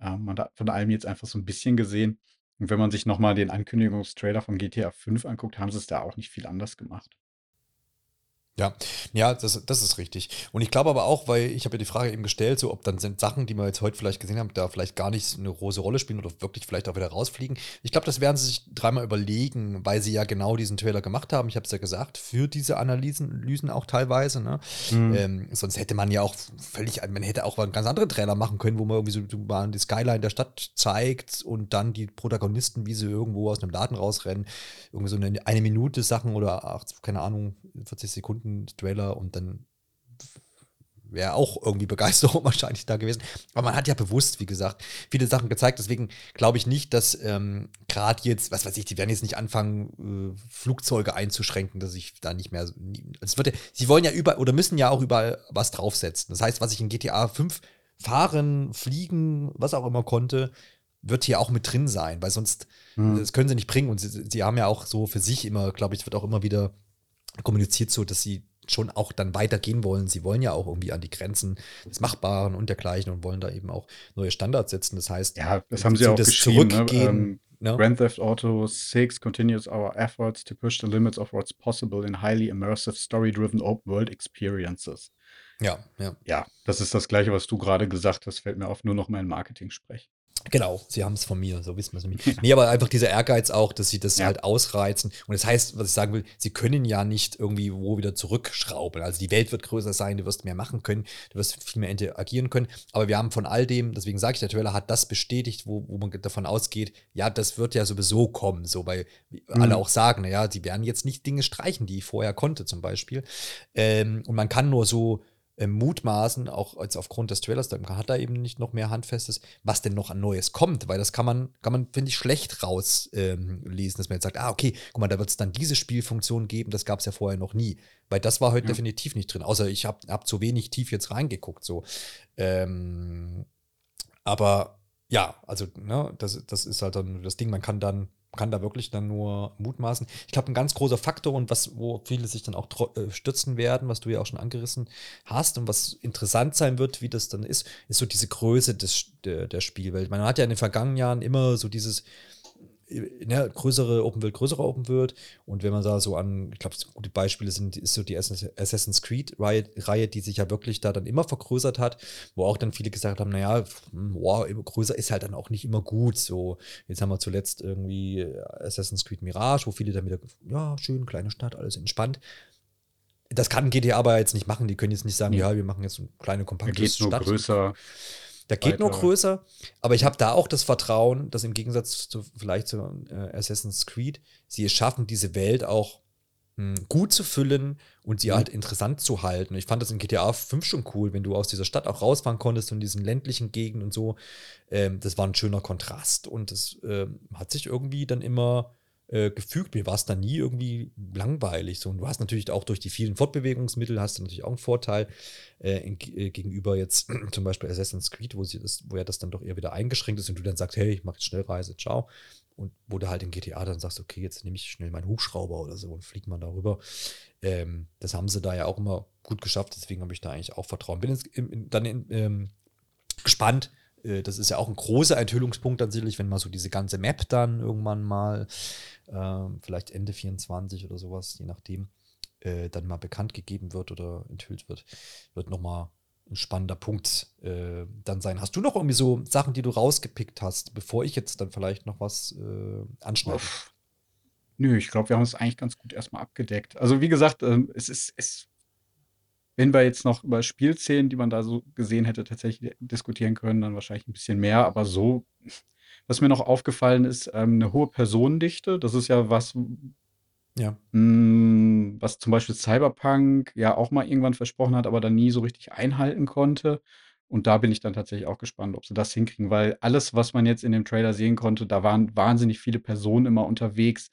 Ähm, man hat von allem jetzt einfach so 'n bisschen gesehen. Und wenn man sich noch mal den Ankündigungstrailer von GTA 5 anguckt, haben sie's da auch nicht viel anders gemacht. Ja, ja, das, das ist richtig. Und ich glaube aber auch, weil ich habe ja die Frage eben gestellt, so ob dann sind Sachen, die wir jetzt heute vielleicht gesehen haben, da vielleicht gar nicht eine große Rolle spielen oder wirklich vielleicht auch wieder rausfliegen. Ich glaube, das werden sie sich dreimal überlegen, weil sie ja genau diesen Trailer gemacht haben. Ich habe es ja gesagt, für diese Analysen Analysen auch teilweise. Ne? Mhm. Ähm, sonst hätte man ja auch völlig, man hätte auch einen ganz anderen Trailer machen können, wo man irgendwie so mal die Skyline der Stadt zeigt und dann die Protagonisten, wie sie irgendwo aus einem Laden rausrennen, irgendwie so eine, eine Minute Sachen oder ach, keine Ahnung, 40 Sekunden Trailer und dann wäre auch irgendwie Begeisterung (laughs) wahrscheinlich da gewesen. Aber man hat ja bewusst, wie gesagt, viele Sachen gezeigt. Deswegen glaube ich nicht, dass ähm, gerade jetzt, was weiß ich, die werden jetzt nicht anfangen, äh, Flugzeuge einzuschränken, dass ich da nicht mehr. Es wird ja, sie wollen ja überall oder müssen ja auch überall was draufsetzen. Das heißt, was ich in GTA 5 fahren, fliegen, was auch immer konnte, wird hier auch mit drin sein, weil sonst, mhm. das können sie nicht bringen. Und sie, sie haben ja auch so für sich immer, glaube ich, wird auch immer wieder kommuniziert so, dass sie schon auch dann weitergehen wollen. Sie wollen ja auch irgendwie an die Grenzen des Machbaren und dergleichen und wollen da eben auch neue Standards setzen. Das heißt, ja, das haben sie auch geschrieben. Ne? Zurückgehen, ähm, ne? Grand Theft Auto 6 continues our efforts to push the limits of what's possible in highly immersive, story-driven open world experiences. Ja, ja. Ja, das ist das Gleiche, was du gerade gesagt hast, fällt mir auf, nur noch mal in Marketing sprechen. Genau, sie haben es von mir, so wissen wir es nämlich. Nee, aber einfach dieser Ehrgeiz auch, dass sie das Ja. halt ausreizen. Und das heißt, was ich sagen will, sie können ja nicht irgendwie wo wieder zurückschrauben. Also die Welt wird größer sein, du wirst mehr machen können, du wirst viel mehr interagieren können. Aber wir haben von all dem, deswegen sage ich, der Trailer hat das bestätigt, wo, wo man davon ausgeht, ja, das wird ja sowieso kommen. So, weil Mhm. alle auch sagen, naja, sie werden jetzt nicht Dinge streichen, die ich vorher konnte, zum Beispiel. Ähm, und man kann nur so ähm, mutmaßen, auch als aufgrund des Trailers, da hat er eben nicht noch mehr Handfestes, was denn noch an Neues kommt, weil das kann man, kann man, finde ich, schlecht rauslesen, ähm, dass man jetzt sagt, ah, okay, guck mal, da wird es dann diese Spielfunktion geben, das gab es ja vorher noch nie. Weil das war heute Ja. definitiv nicht drin, außer ich habe hab zu wenig tief jetzt reingeguckt. So. Ähm, aber ja, also, ne, das, das ist halt dann das Ding, man kann dann kann da wirklich dann nur mutmaßen. Ich glaube, ein ganz großer Faktor und was, wo viele sich dann auch äh, stützen werden, was du ja auch schon angerissen hast und was interessant sein wird, wie das dann ist, ist so diese Größe des, der, der Spielwelt. Man hat ja in den vergangenen Jahren immer so dieses ne, größere Open World, größere Open World. Und wenn man da so an, ich glaube, gute Beispiele sind, ist so die Assassin's Creed-Reihe, Reihe, die sich ja wirklich da dann immer vergrößert hat, wo auch dann viele gesagt haben, naja, hm, wow, immer größer ist halt dann auch nicht immer gut. So, jetzt haben wir zuletzt irgendwie äh, Assassin's Creed Mirage, wo viele dann wieder, ja, schön, kleine Stadt, alles entspannt. Das kann GTA aber jetzt nicht machen. Die können jetzt nicht sagen, Nee. ja, wir machen jetzt eine kleine, kompakte geht nur Stadt. größer. Der geht nur weiter. größer, aber ich habe da auch das Vertrauen, dass im Gegensatz zu vielleicht zu äh, Assassin's Creed sie es schaffen, diese Welt auch mh, gut zu füllen und sie Mhm. halt interessant zu halten. Ich fand das in GTA 5 schon cool, wenn du aus dieser Stadt auch rausfahren konntest und diesen ländlichen Gegenden und so. Ähm, das war ein schöner Kontrast und das ähm, hat sich irgendwie dann immer äh, gefügt. Mir war es dann nie irgendwie langweilig. So, und du hast natürlich auch durch die vielen Fortbewegungsmittel hast du natürlich auch einen Vorteil äh, in, äh, gegenüber jetzt (clears throat) zum Beispiel Assassin's Creed, wo, sie das, wo ja das dann doch eher wieder eingeschränkt ist und du dann sagst, hey, ich mache jetzt Schnellreise, ciao. Und wo du halt in GTA dann sagst, okay, jetzt nehme ich schnell meinen Hubschrauber oder so und fliegt man darüber. Ähm, das haben sie da ja auch immer gut geschafft, deswegen habe ich da eigentlich auch Vertrauen. Bin jetzt im, in, dann in, ähm, gespannt. Äh, Das ist ja auch ein großer Enthüllungspunkt dann sicherlich, wenn mal so diese ganze Map dann irgendwann mal, ähm, vielleicht Ende 24 oder sowas, je nachdem, äh, dann mal bekannt gegeben wird oder enthüllt wird, wird nochmal ein spannender Punkt äh, dann sein. Hast du noch irgendwie so Sachen, die du rausgepickt hast, bevor ich jetzt dann vielleicht noch was äh, anschneide? Nö, ich glaube, wir haben es eigentlich ganz gut erstmal abgedeckt. Also wie gesagt, ähm, es ist, es, wenn wir jetzt noch über Spielszenen, die man da so gesehen hätte, tatsächlich diskutieren können, dann wahrscheinlich ein bisschen mehr. Aber so, was mir noch aufgefallen ist, ähm, eine hohe Personendichte. Das ist ja was, Ja. Mm, was zum Beispiel Cyberpunk ja auch mal irgendwann versprochen hat, aber dann nie so richtig einhalten konnte. Und da bin ich dann tatsächlich auch gespannt, ob sie das hinkriegen, weil alles, was man jetzt in dem Trailer sehen konnte, da waren wahnsinnig viele Personen immer unterwegs.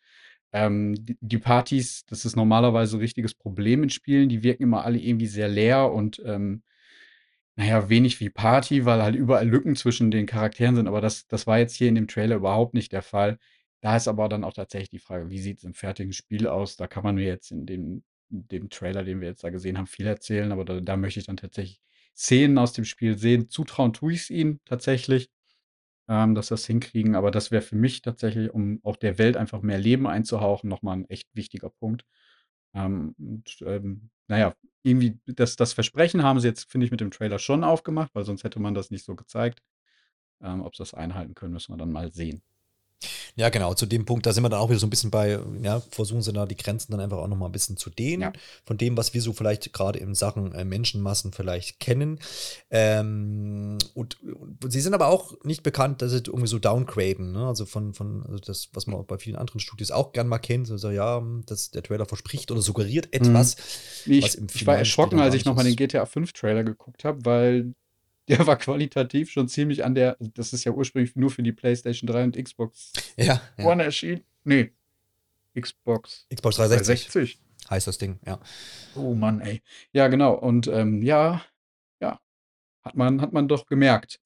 Ähm, die, die Partys, das ist normalerweise ein richtiges Problem in Spielen, die wirken immer alle irgendwie sehr leer und ähm, naja, wenig wie Party, weil halt überall Lücken zwischen den Charakteren sind. Aber das, das war jetzt hier in dem Trailer überhaupt nicht der Fall. Da ist aber dann auch tatsächlich die Frage, wie sieht es im fertigen Spiel aus? Da kann man mir jetzt in dem, dem Trailer, den wir jetzt da gesehen haben, viel erzählen. Aber da, da möchte ich dann tatsächlich Szenen aus dem Spiel sehen. Zutrauen tue ich es ihnen tatsächlich, ähm, dass sie das hinkriegen. Aber das wäre für mich tatsächlich, um auch der Welt einfach mehr Leben einzuhauchen, nochmal ein echt wichtiger Punkt. Ähm, und, ähm, naja, irgendwie das, das Versprechen haben sie jetzt, finde ich, mit dem Trailer schon aufgemacht, weil sonst hätte man das nicht so gezeigt. Ähm, ob sie das einhalten können, müssen wir dann mal sehen. Ja, genau, zu dem Punkt, da sind wir dann auch wieder so ein bisschen bei, ja, versuchen sie da die Grenzen dann einfach auch nochmal ein bisschen zu dehnen, Ja. von dem, was wir so vielleicht gerade in Sachen äh, Menschenmassen vielleicht kennen. Ähm, und, und sie sind aber auch nicht bekannt, dass sie irgendwie so downgraden, ne? also von, von also das, was man bei vielen anderen Studios auch gern mal kennt, so, so ja, das, der Trailer verspricht oder suggeriert etwas. Ich, was im ich war erschrocken, als ich nochmal den. GTA 5 Trailer geguckt habe, weil der war qualitativ schon ziemlich an der, das ist ja ursprünglich nur für die PlayStation 3 und Xbox Ja, ja. One erschienen. Nee, Xbox Xbox 360 360. heißt das Ding, ja. Oh Mann, ey. Ja, genau. Und ähm, ja, ja, hat man, hat man doch gemerkt.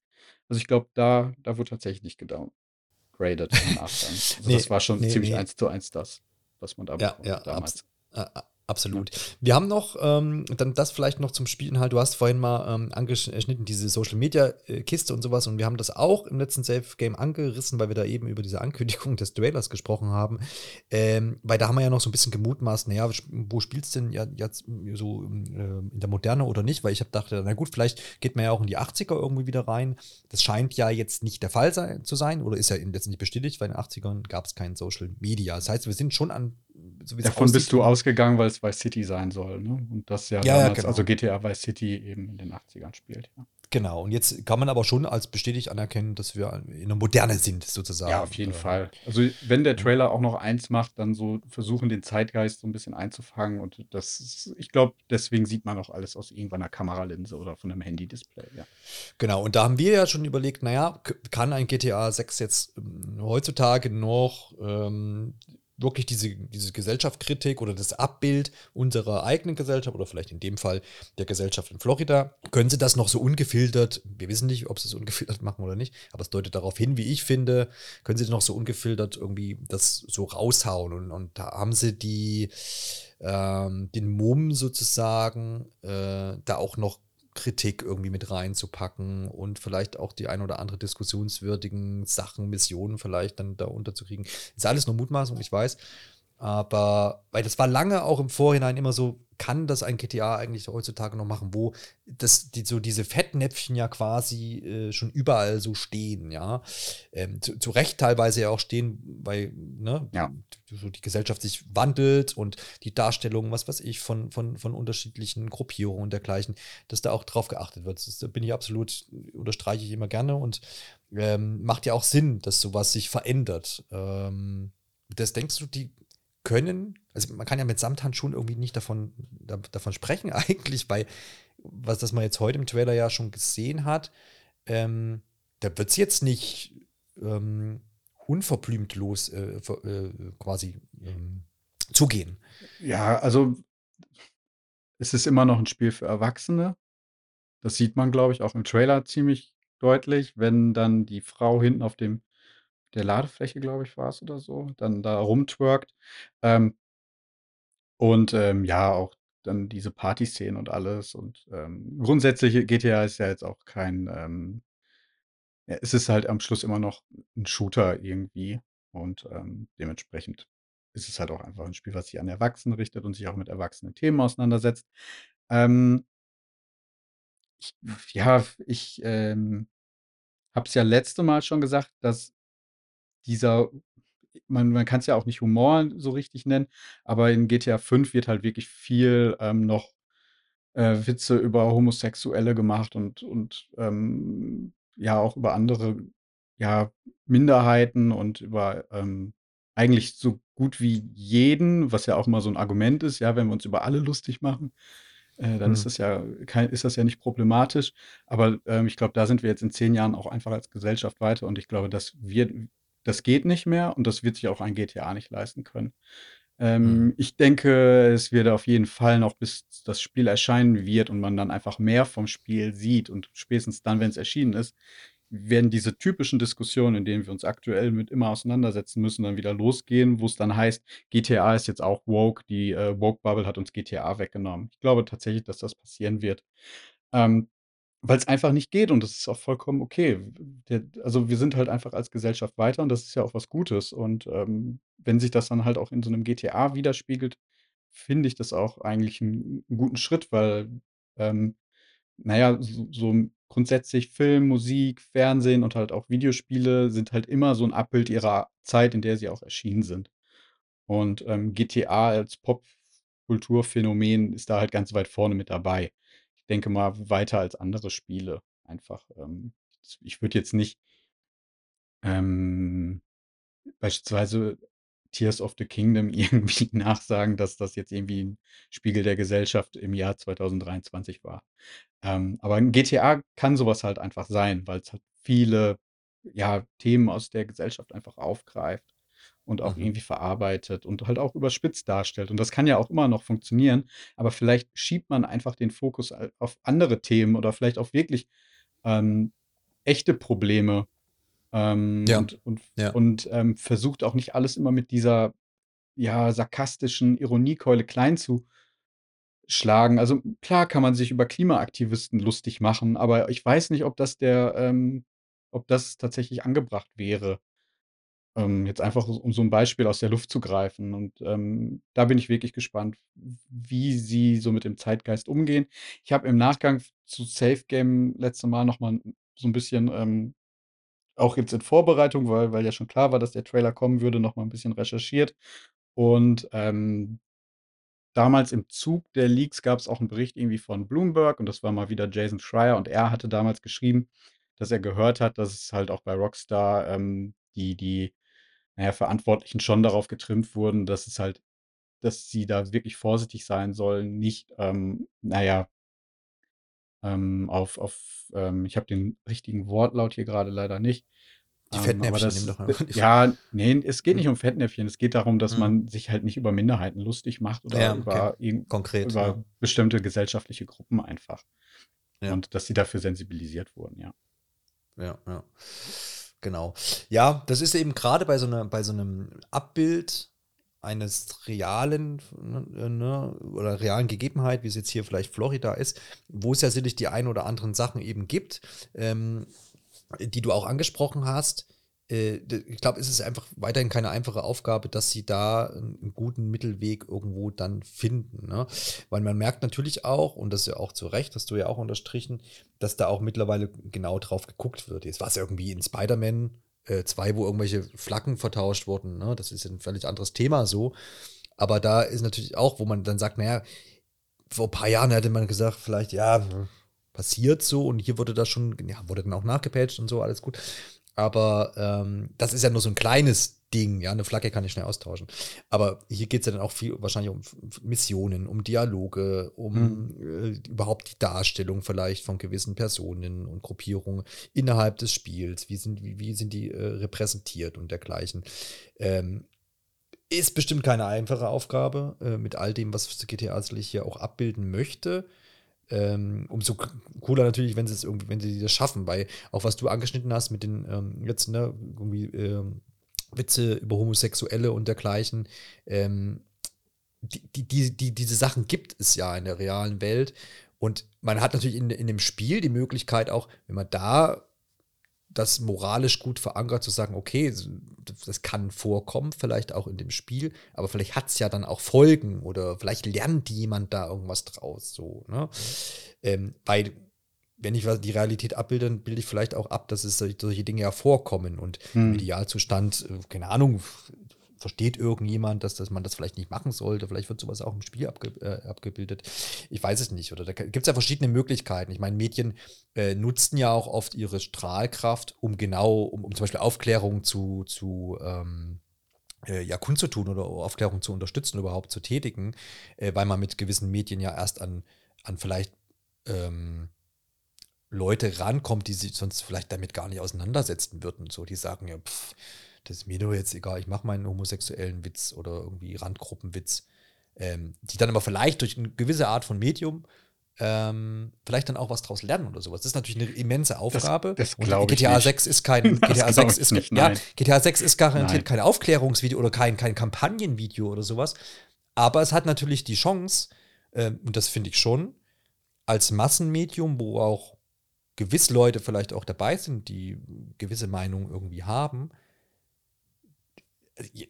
Also ich glaube, da, da wurde tatsächlich nicht gedowngraded dann. (laughs) Also Nee, das war schon nee, ziemlich nee. eins zu eins das, was man da Ja, bekommen ja, hat damals. abs Absolut. Wir haben noch, ähm, dann das vielleicht noch zum Spielen halt, du hast vorhin mal ähm, angeschnitten, diese Social Media äh, Kiste und sowas und wir haben das auch im letzten Safe Game angerissen, weil wir da eben über diese Ankündigung (laughs) des Duellers gesprochen haben. Ähm, weil da haben wir ja noch so ein bisschen gemutmaßt, naja, wo spielst du denn ja, jetzt so äh, in der Moderne oder nicht? Weil ich habe dachte, na gut, vielleicht geht man ja auch in die 80er irgendwie wieder rein. Das scheint ja jetzt nicht der Fall sein, zu sein oder ist ja letztendlich bestätigt, weil in den 80ern gab es kein Social Media. Das heißt, wir sind schon an so Davon aussieht, bist du ausgegangen, weil es Vice City sein soll, ne? Und das ja, ja, damals, ja genau. also GTA Vice City eben in den 80ern spielt, ja. Genau, und jetzt kann man aber schon als bestätigt anerkennen, dass wir in der Moderne sind, sozusagen. Ja, auf jeden äh, Fall. Also, wenn der Trailer auch noch eins macht, dann so versuchen, den Zeitgeist so ein bisschen einzufangen. Und das ist, ich glaube, deswegen sieht man auch alles aus irgendeiner Kameralinse oder von einem Handy-Display, ja. Genau, und da haben wir ja schon überlegt, naja, kann ein GTA 6 jetzt ähm, heutzutage noch ähm, wirklich diese, diese Gesellschaftskritik oder das Abbild unserer eigenen Gesellschaft oder vielleicht in dem Fall der Gesellschaft in Florida, können sie das noch so ungefiltert, wir wissen nicht, ob sie es ungefiltert (laughs) machen oder nicht, aber es deutet darauf hin, wie ich finde, können sie noch so ungefiltert irgendwie das so raushauen und, und da haben sie die, ähm, den Mumm sozusagen äh, da auch noch Kritik irgendwie mit reinzupacken und vielleicht auch die ein oder andere diskussionswürdigen Sachen, Missionen vielleicht dann da unterzukriegen. Ist alles nur Mutmaßung, ich weiß. Aber, weil das war lange auch im Vorhinein immer so, kann das ein GTA eigentlich heutzutage noch machen, wo das, die, so diese Fettnäpfchen ja quasi äh, schon überall so stehen, ja. Ähm, zu, zu, Recht teilweise ja auch stehen, weil, ne, ja. so die Gesellschaft sich wandelt und die Darstellung, was weiß ich, von, von, von unterschiedlichen Gruppierungen und dergleichen, dass da auch drauf geachtet wird. Das, da bin ich absolut, unterstreiche ich immer gerne und ähm, macht ja auch Sinn, dass sowas sich verändert. Ähm, das denkst du, die können, also man kann ja mit Samthandschuhen irgendwie nicht davon, da, davon sprechen (laughs) eigentlich, weil was das man jetzt heute im Trailer ja schon gesehen hat, ähm, da wird es jetzt nicht ähm, unverblümt los äh, äh, quasi ähm, zugehen. Ja, also es ist immer noch ein Spiel für Erwachsene. Das sieht man, glaube ich, auch im Trailer ziemlich deutlich, wenn dann die Frau hinten auf dem der Ladefläche, glaube ich, war es oder so, dann da rumtwerkt. Ähm, und ähm, ja, auch dann diese Partyszenen und alles. Und ähm, grundsätzlich GTA ist ja jetzt auch kein, ähm, ja, es ist halt am Schluss immer noch ein Shooter irgendwie. Und ähm, dementsprechend ist es halt auch einfach ein Spiel, was sich an Erwachsene richtet und sich auch mit erwachsenen Themen auseinandersetzt. Ähm, ich, ja, ich ähm, habe es ja letzte Mal schon gesagt, dass dieser man man es ja auch nicht Humor so richtig nennen, aber in GTA 5 wird halt wirklich viel, ähm, noch, äh, Witze über Homosexuelle gemacht und und, ähm, ja, auch über andere, ja, Minderheiten und über, ähm, eigentlich so gut wie jeden, was ja auch immer so ein Argument ist, ja, wenn wir uns über alle lustig machen, äh, dann ist mhm. das ja kein ist das ja nicht problematisch. Aber, ähm, ich glaube, da sind wir jetzt in zehn Jahren auch einfach als Gesellschaft weiter und ich glaube, das wird das geht nicht mehr und das wird sich auch ein GTA nicht leisten können. Ähm, mhm. Ich denke, es wird auf jeden Fall noch, bis das Spiel erscheinen wird und man dann einfach mehr vom Spiel sieht und spätestens dann, wenn es erschienen ist, werden diese typischen Diskussionen, in denen wir uns aktuell mit immer auseinandersetzen müssen, dann wieder losgehen, wo es dann heißt, GTA ist jetzt auch woke, die äh, Woke-Bubble hat uns GTA weggenommen. Ich glaube tatsächlich, dass das passieren wird. Ähm, weil es einfach nicht geht und das ist auch vollkommen okay. der also, wir sind halt einfach als Gesellschaft weiter und das ist ja auch was Gutes. Und, ähm, wenn sich das dann halt auch in so einem GTA widerspiegelt, finde ich das auch eigentlich einen 'n guten Schritt, weil, ähm, na so so grundsätzlich Film, Musik, Fernsehen und halt auch Videospiele sind halt immer so ein Abbild ihrer Zeit, in der sie auch erschienen sind. Und, ähm, GTA als Popkulturphänomen ist da halt ganz weit vorne mit dabei denke mal, weiter als andere Spiele einfach. Ähm, ich würde jetzt nicht ähm, beispielsweise Tears of the Kingdom (laughs) irgendwie nachsagen, dass das jetzt irgendwie ein Spiegel der Gesellschaft im Jahr 2023 war. Ähm, aber ein GTA kann sowas halt einfach sein, weil es halt viele ja, Themen aus der Gesellschaft einfach aufgreift und auch Mhm. irgendwie verarbeitet und halt auch überspitzt darstellt. Und das kann ja auch immer noch funktionieren, aber vielleicht schiebt man einfach den Fokus auf andere Themen oder vielleicht auch wirklich ähm, echte Probleme ähm, Ja, und, und, ja. und ähm, versucht auch nicht alles immer mit dieser ja, sarkastischen Ironiekeule klein zu schlagen. Also klar kann man sich über Klimaaktivisten lustig machen, aber ich weiß nicht, ob das der, ähm, ob das tatsächlich angebracht wäre. Ähm, jetzt einfach, um so ein Beispiel aus der Luft zu greifen. Und ähm, da bin ich wirklich gespannt, wie sie so mit dem Zeitgeist umgehen. Ich habe im Nachgang zu Safe Game letzte Mal noch mal so ein bisschen ähm, auch jetzt in Vorbereitung, weil, weil ja schon klar war, dass der Trailer kommen würde, noch mal ein bisschen recherchiert. Und ähm, damals im Zug der Leaks gab es auch einen Bericht irgendwie von Bloomberg und das war mal wieder Jason Schreier und er hatte damals geschrieben, dass er gehört hat, dass es halt auch bei Rockstar ähm, die, die naja, Verantwortlichen schon darauf getrimmt wurden, dass es halt, dass sie da wirklich vorsichtig sein sollen, nicht, ähm, naja, ähm, auf, auf ähm, ich habe den richtigen Wortlaut hier gerade leider nicht, Die ähm, Fettnäpfchen, das, doch einfach ja, nee, es geht nicht Hm, um Fettnäpfchen. Es geht darum, dass hm. man sich halt nicht über Minderheiten lustig macht oder Ja, okay. über, irgend- Konkret, über ja. bestimmte gesellschaftliche Gruppen einfach. Ja. Und dass sie dafür sensibilisiert wurden, ja. Ja, ja. Genau. Ja, das ist eben gerade bei so bei so einem Abbild eines realen ne, ne, oder realen Gegebenheit, wie es jetzt hier vielleicht Florida ist, wo es ja sicherlich die ein oder anderen Sachen eben gibt, ähm, die du auch angesprochen hast. Äh, ich glaube, es ist einfach weiterhin keine einfache Aufgabe, dass sie da einen, guten Mittelweg irgendwo dann finden. Ne? Weil man merkt natürlich auch, und das ist ja auch zu Recht, hast du ja auch unterstrichen, dass da auch mittlerweile genau drauf geguckt wird. Jetzt war es irgendwie in Spider-Man äh, 2, wo irgendwelche Flaggen vertauscht wurden. Ne? Das ist ein völlig anderes Thema so. Aber da ist natürlich auch, wo man dann sagt, naja, vor ein paar Jahren hätte man gesagt, vielleicht, ja, passiert so und hier wurde das schon, ja, wurde dann auch nachgepatcht und so, alles gut. Aber ähm, das ist ja nur so ein kleines Ding, ja, eine Flagge kann ich schnell austauschen. Aber hier geht es ja dann auch viel wahrscheinlich um Missionen, um Dialoge, um äh, überhaupt die Darstellung vielleicht von gewissen Personen und Gruppierungen innerhalb des Spiels. Wie sind, wie, wie sind die äh, repräsentiert und dergleichen. Ähm, ist bestimmt keine einfache Aufgabe äh, mit all dem, was GTA sicherlich hier auch abbilden möchte. Ähm, umso cooler natürlich, wenn sie es irgendwie, wenn sie das schaffen, weil auch was du angeschnitten hast mit den ähm, jetzt, ne, irgendwie ähm, Witze über Homosexuelle und dergleichen, ähm, die, die, die, diese Sachen gibt es ja in der realen Welt. Und man hat natürlich in, in dem Spiel die Möglichkeit auch, wenn man da das moralisch gut verankert, zu sagen, okay, das kann vorkommen, vielleicht auch in dem Spiel, aber vielleicht hat es ja dann auch Folgen oder vielleicht lernt jemand da irgendwas draus, so, ne? Ähm, weil, wenn ich die Realität abbilde, dann bilde ich vielleicht auch ab, dass es solche, Dinge ja vorkommen und im Hm. Idealzustand, äh, keine Ahnung, versteht irgendjemand, dass, dass man das vielleicht nicht machen sollte. Vielleicht wird sowas auch im Spiel abge, äh, abgebildet. Ich weiß es nicht. Oder da gibt es ja verschiedene Möglichkeiten. Ich meine, Medien äh, nutzen ja auch oft ihre Strahlkraft, um genau, um, um zum Beispiel Aufklärung zu, zu ähm, äh, ja, kundzutun oder Aufklärung zu unterstützen, überhaupt zu tätigen, äh, weil man mit gewissen Medien ja erst an, an vielleicht ähm, Leute rankommt, die sich sonst vielleicht damit gar nicht auseinandersetzen würden. So, die sagen ja, pff, das ist mir doch jetzt egal, ich mache meinen homosexuellen Witz oder irgendwie Randgruppenwitz. Ähm, die dann aber vielleicht durch eine gewisse Art von Medium ähm, vielleicht dann auch was draus lernen oder sowas. Das ist natürlich eine immense Aufgabe. das Und glaub ich GTA nicht. 6 ist kein (laughs) Das GTA glaub 6 ich ist nicht, ja. GTA 6 ist garantiert Nein. kein Aufklärungsvideo oder kein, kein Kampagnenvideo oder sowas. Aber es hat natürlich die Chance, ähm, und das finde ich schon, als Massenmedium, wo auch gewiss Leute vielleicht auch dabei sind, die gewisse Meinungen irgendwie haben.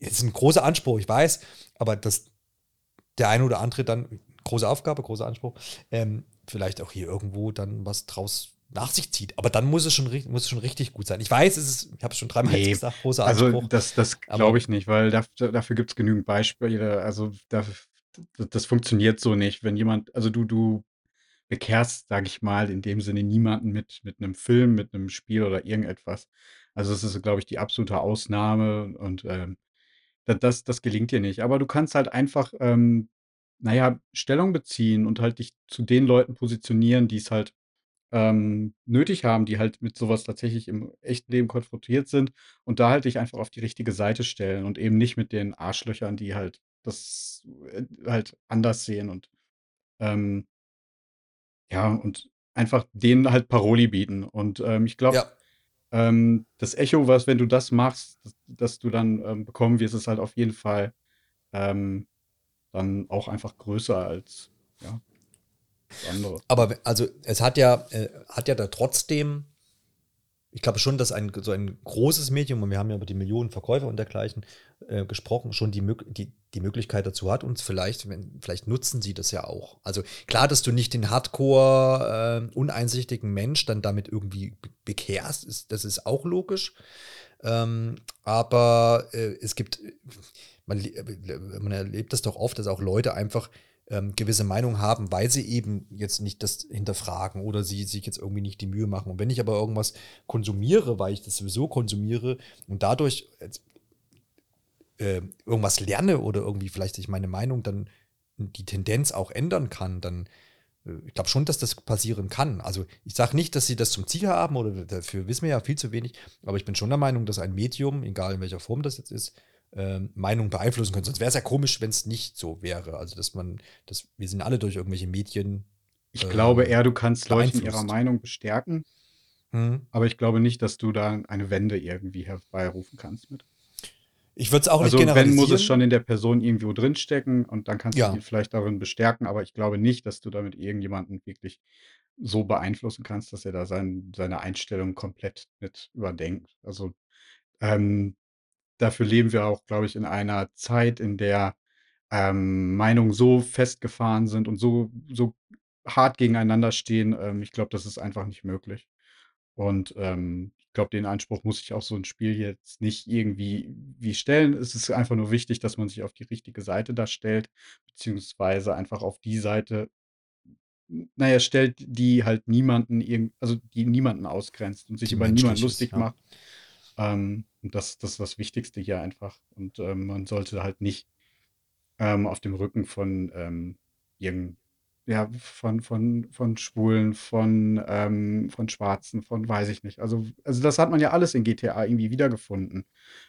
Es ist ein großer Anspruch, ich weiß, aber dass der eine oder andere dann, große Aufgabe, großer Anspruch, ähm, vielleicht auch hier irgendwo dann was draus nach sich zieht. Aber dann muss es schon, muss es schon richtig gut sein. Ich weiß, es ist, ich habe es schon dreimal Nee, gesagt, großer Also Anspruch. das, das Aber- glaube ich nicht, weil dafür, dafür gibt es genügend Beispiele. Also daf- das, das funktioniert so nicht. Wenn jemand, also du, du bekehrst, sage ich mal, in dem Sinne niemanden mit, mit einem Film, mit einem Spiel oder irgendetwas. Also das ist, glaube ich, die absolute Ausnahme und ähm, da- das, das gelingt dir nicht. Aber du kannst halt einfach, ähm, naja, Stellung beziehen und halt dich zu den Leuten positionieren, die es halt ähm, nötig haben, die halt mit sowas tatsächlich im echten Leben konfrontiert sind und da halt dich einfach auf die richtige Seite stellen und eben nicht mit den Arschlöchern, die halt das äh, halt anders sehen und ähm, ja, und einfach denen halt Paroli bieten. Und ähm, ich glaube, ja, ähm, das Echo, was, wenn du das machst, das, das du dann ähm, bekommen wirst, ist halt auf jeden Fall ähm, dann auch einfach größer als ja. Andere. Aber also es hat ja, äh, hat ja da trotzdem, ich glaube schon, dass ein so ein großes Medium, und wir haben ja über die Millionen Verkäufer und dergleichen äh, gesprochen, schon die, die, die Möglichkeit dazu hat und vielleicht, wenn, vielleicht nutzen sie das ja auch. Also klar, dass du nicht den Hardcore äh, uneinsichtigen Mensch dann damit irgendwie bekehrst, ist, das ist auch logisch. Ähm, aber äh, es gibt, man, man erlebt das doch oft, dass auch Leute einfach ähm, gewisse Meinungen haben, weil sie eben jetzt nicht das hinterfragen oder sie sich jetzt irgendwie nicht die Mühe machen. Und wenn ich aber irgendwas konsumiere, weil ich das sowieso konsumiere und dadurch äh, irgendwas lerne oder irgendwie vielleicht sich meine Meinung dann die Tendenz auch ändern kann, dann äh, ich glaube schon, dass das passieren kann. Also ich sage nicht, dass sie das zum Ziel haben oder dafür wissen wir ja viel zu wenig, aber ich bin schon der Meinung, dass ein Medium, egal in welcher Form das jetzt ist, ähm, Meinung beeinflussen können. Sonst wäre es ja komisch, wenn es nicht so wäre. Also, dass man, dass wir sind alle durch irgendwelche Medien. Ich glaube eher, du kannst Leute in ihrer Meinung bestärken. Mhm. Aber ich glaube nicht, dass du da eine Wende irgendwie herbeirufen kannst mit. Ich würde es auch also, nicht generalisieren. wenn muss es schon in der Person irgendwo drinstecken und dann kannst ja. du ihn vielleicht darin bestärken, aber ich glaube nicht, dass du damit irgendjemanden wirklich so beeinflussen kannst, dass er da sein, seine Einstellung komplett mit überdenkt. Also ähm, dafür leben wir auch, glaube ich, in einer Zeit, in der ähm, Meinungen so festgefahren sind und so, so hart gegeneinander stehen. Ähm, ich glaube, das ist einfach nicht möglich. Und ähm, ich glaube, den Anspruch muss ich auch so ein Spiel jetzt nicht irgendwie wie stellen. Es ist einfach nur wichtig, dass man sich auf die richtige Seite da stellt, beziehungsweise einfach auf die Seite, naja, stellt, die halt niemanden irgend, also die niemanden ausgrenzt und sich Die über niemanden lustig ja. macht. Ähm, und das, das ist das Wichtigste hier einfach. Und ähm, man sollte halt nicht ähm, auf dem Rücken von ähm, irgend, ja, von, von, von Schwulen, von, ähm, von Schwarzen, von weiß ich nicht. Also, also das hat man ja alles in GTA irgendwie wiedergefunden.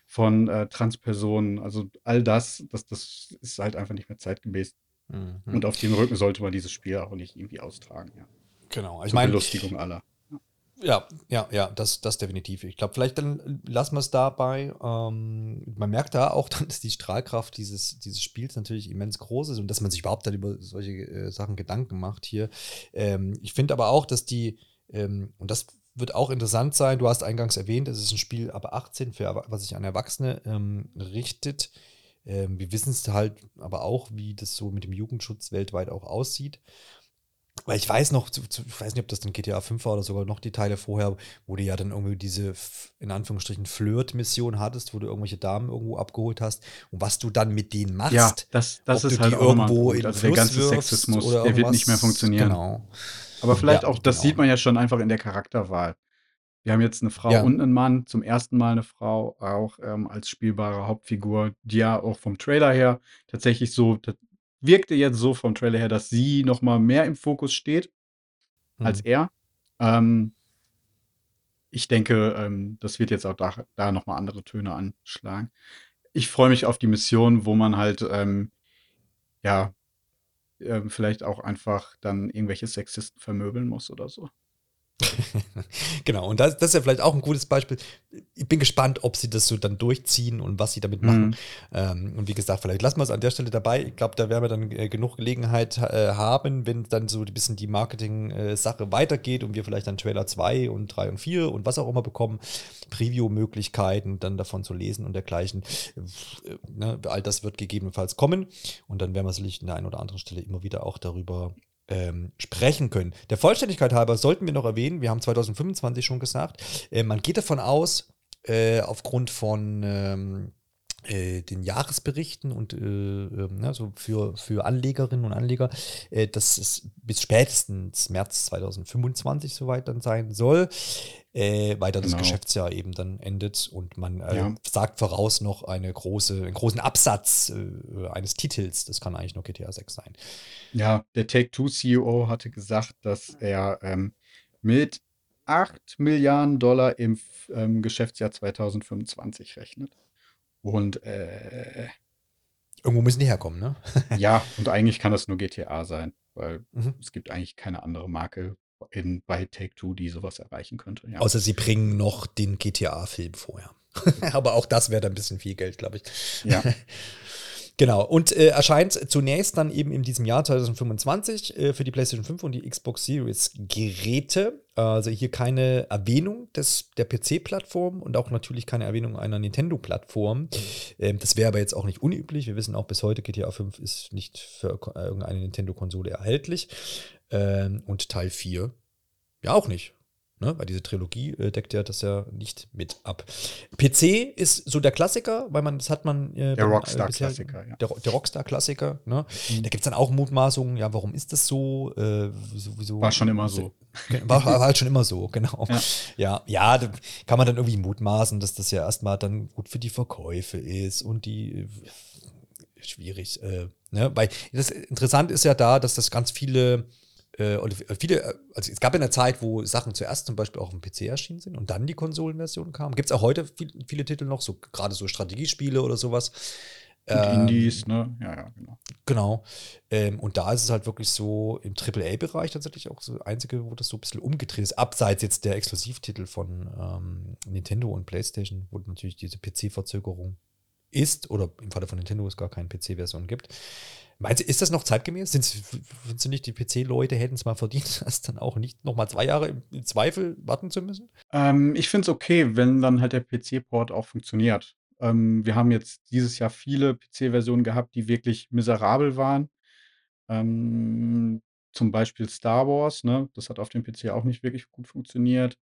Von äh, Transpersonen, also all das, das, das ist halt einfach nicht mehr zeitgemäß. Mhm. Und auf dem Rücken sollte man dieses Spiel auch nicht irgendwie austragen, ja. Genau. Ich Zur meine, Belustigung aller. Ja, ja, ja, das, das definitiv. Ich glaube, vielleicht dann lassen wir es dabei. Ähm, man merkt da auch (laughs) dass die Strahlkraft dieses, dieses Spiels natürlich immens groß ist und dass man sich überhaupt dann über solche äh, Sachen Gedanken macht hier. Ähm, ich finde aber auch, dass die, ähm, und das wird auch interessant sein, du hast eingangs erwähnt, es ist ein Spiel aber 18, für, was sich an Erwachsene ähm, richtet. Ähm, wir wissen es halt aber auch, wie das so mit dem Jugendschutz weltweit auch aussieht. Weil ich weiß noch, ich weiß nicht, ob das dann GTA 5 war oder sogar noch die Teile vorher, wo du ja dann irgendwie diese, in Anführungsstrichen, Flirt-Mission hattest, wo du irgendwelche Damen irgendwo abgeholt hast und was du dann mit denen machst. Ja, das, das ist halt irgendwo in also der ganze Sexismus, der wird nicht mehr funktionieren. Genau. Aber vielleicht Ja, auch, das genau. sieht man ja schon einfach in der Charakterwahl. Wir haben jetzt eine Frau Ja. und einen Mann, zum ersten Mal eine Frau, auch ähm, als spielbare Hauptfigur, die ja auch vom Trailer her tatsächlich so, wirkte jetzt so vom Trailer her, dass sie noch mal mehr im Fokus steht als Hm. er. Ähm, ich denke, ähm, das wird jetzt auch da, da noch mal andere Töne anschlagen. Ich freue mich auf die Mission, wo man halt, ähm, ja, ähm, vielleicht auch einfach dann irgendwelche Sexisten vermöbeln muss oder so. (laughs) genau, und das, das ist ja vielleicht auch ein gutes Beispiel. Ich bin gespannt, ob sie das so dann durchziehen und was sie damit machen. Mhm. Ähm, und wie gesagt, vielleicht lassen wir es an der Stelle dabei. Ich glaube, da werden wir dann äh, genug Gelegenheit äh, haben, wenn dann so ein bisschen die Marketing-Sache weitergeht und wir vielleicht dann Trailer 2 und 3 und 4 und was auch immer bekommen, Preview-Möglichkeiten dann davon zu lesen und dergleichen. Äh, ne, all das wird gegebenenfalls kommen und dann werden wir sicherlich an der einen oder anderen Stelle immer wieder auch darüber ähm, sprechen können. Der Vollständigkeit halber sollten wir noch erwähnen, wir haben 2025 schon gesagt, äh, man geht davon aus, äh, aufgrund von ähm, äh, den Jahresberichten und äh, ähm, ne, so für, für Anlegerinnen und Anleger, äh, dass es bis spätestens März 2025 soweit dann sein soll, äh, weil dann das Genau. Geschäftsjahr eben dann endet und man äh, Ja. sagt voraus noch eine große, einen großen Absatz äh, eines Titels. Das kann eigentlich nur GTA 6 sein. Ja, der Take-Two-CEO hatte gesagt, dass er ähm, mit 8 Milliarden Dollar im ähm, Geschäftsjahr 2025 rechnet. Und äh, Irgendwo müssen die herkommen, ne? (laughs) ja, und eigentlich kann das nur GTA sein, weil Mhm. es gibt eigentlich keine andere Marke in, bei Take-Two, die sowas erreichen könnte. Ja. Außer sie bringen noch den GTA-Film vorher. (laughs) Aber auch das wäre dann ein bisschen viel Geld, glaube ich. Ja. (laughs) Genau, und äh, erscheint zunächst dann eben in diesem Jahr 2025 äh, für die PlayStation 5 und die Xbox Series Geräte. Also hier keine Erwähnung des, der PC-Plattform und auch natürlich keine Erwähnung einer Nintendo-Plattform. Ähm, das wäre aber jetzt auch nicht unüblich. Wir wissen auch bis heute, GTA 5 ist nicht für irgendeine Nintendo-Konsole erhältlich. Ähm, und Teil 4 ja auch nicht. Ne? Weil diese Trilogie äh, deckt ja das ja nicht mit ab. PC ist so der Klassiker, weil man, das hat man. Äh, der Rockstar-Klassiker, ja. Der, der Rockstar-Klassiker, ne? Mhm. Da gibt es dann auch Mutmaßungen, ja, warum ist das so? Äh, wieso, wieso, war schon immer so. (laughs) War, war, halt schon immer so, genau. Ja. ja, ja, da kann man dann irgendwie mutmaßen, dass das ja erstmal dann gut für die Verkäufe ist und die äh, schwierig. Äh, ne? Weil das interessant ist ja da, dass das ganz viele äh, oder viele, äh, also es gab ja eine Zeit, wo Sachen zuerst zum Beispiel auch auf dem PC erschienen sind und dann die Konsolenversion kam. Gibt es auch heute viel, viele Titel noch, so gerade so Strategiespiele oder sowas. Und ähm, Indies, ne? Ja, ja, genau. Genau. Ähm, und da ist es halt wirklich so im AAA-Bereich tatsächlich auch so einzige, wo das so ein bisschen umgedreht ist. Abseits jetzt der Exklusivtitel von ähm, Nintendo und PlayStation, wo natürlich diese PC-Verzögerung ist, oder im Falle von Nintendo es gar keine PC-Version gibt. Meinst du, ist das noch zeitgemäß? Findest du nicht, die PC-Leute hätten es mal verdient, (laughs) das dann auch nicht nochmal zwei Jahre im Zweifel warten zu müssen? Ähm, ich finde es okay, wenn dann halt der PC-Port auch funktioniert. Ähm, wir haben jetzt dieses Jahr viele PC-Versionen gehabt, die wirklich miserabel waren. Ähm, zum Beispiel Star Wars, ne? Das hat auf dem PC auch nicht wirklich gut funktioniert.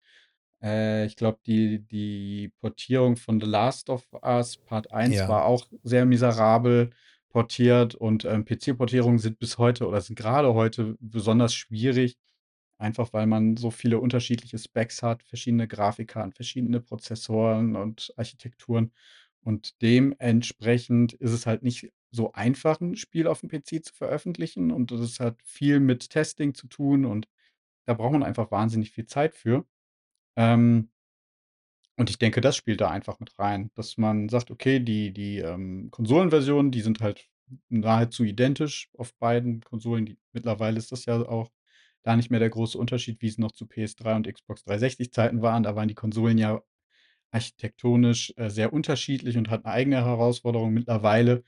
Äh, ich glaube, die, die Portierung von The Last of Us Part 1 ja. war auch sehr miserabel portiert und ähm, PC-Portierungen sind bis heute oder sind gerade heute besonders schwierig, einfach weil man so viele unterschiedliche Specs hat, verschiedene Grafikkarten, verschiedene Prozessoren und Architekturen. Und dementsprechend ist es halt nicht so einfach, ein Spiel auf dem PC zu veröffentlichen. Und das hat viel mit Testing zu tun und da braucht man einfach wahnsinnig viel Zeit für. Ähm, und ich denke, das spielt da einfach mit rein, dass man sagt, okay, die, die ähm, Konsolenversionen, die sind halt nahezu identisch auf beiden Konsolen. Die, mittlerweile ist das ja auch da nicht mehr der große Unterschied, wie es noch zu PS3 und Xbox 360 Zeiten waren. Da waren die Konsolen ja architektonisch äh, sehr unterschiedlich und hatten eigene Herausforderungen. Mittlerweile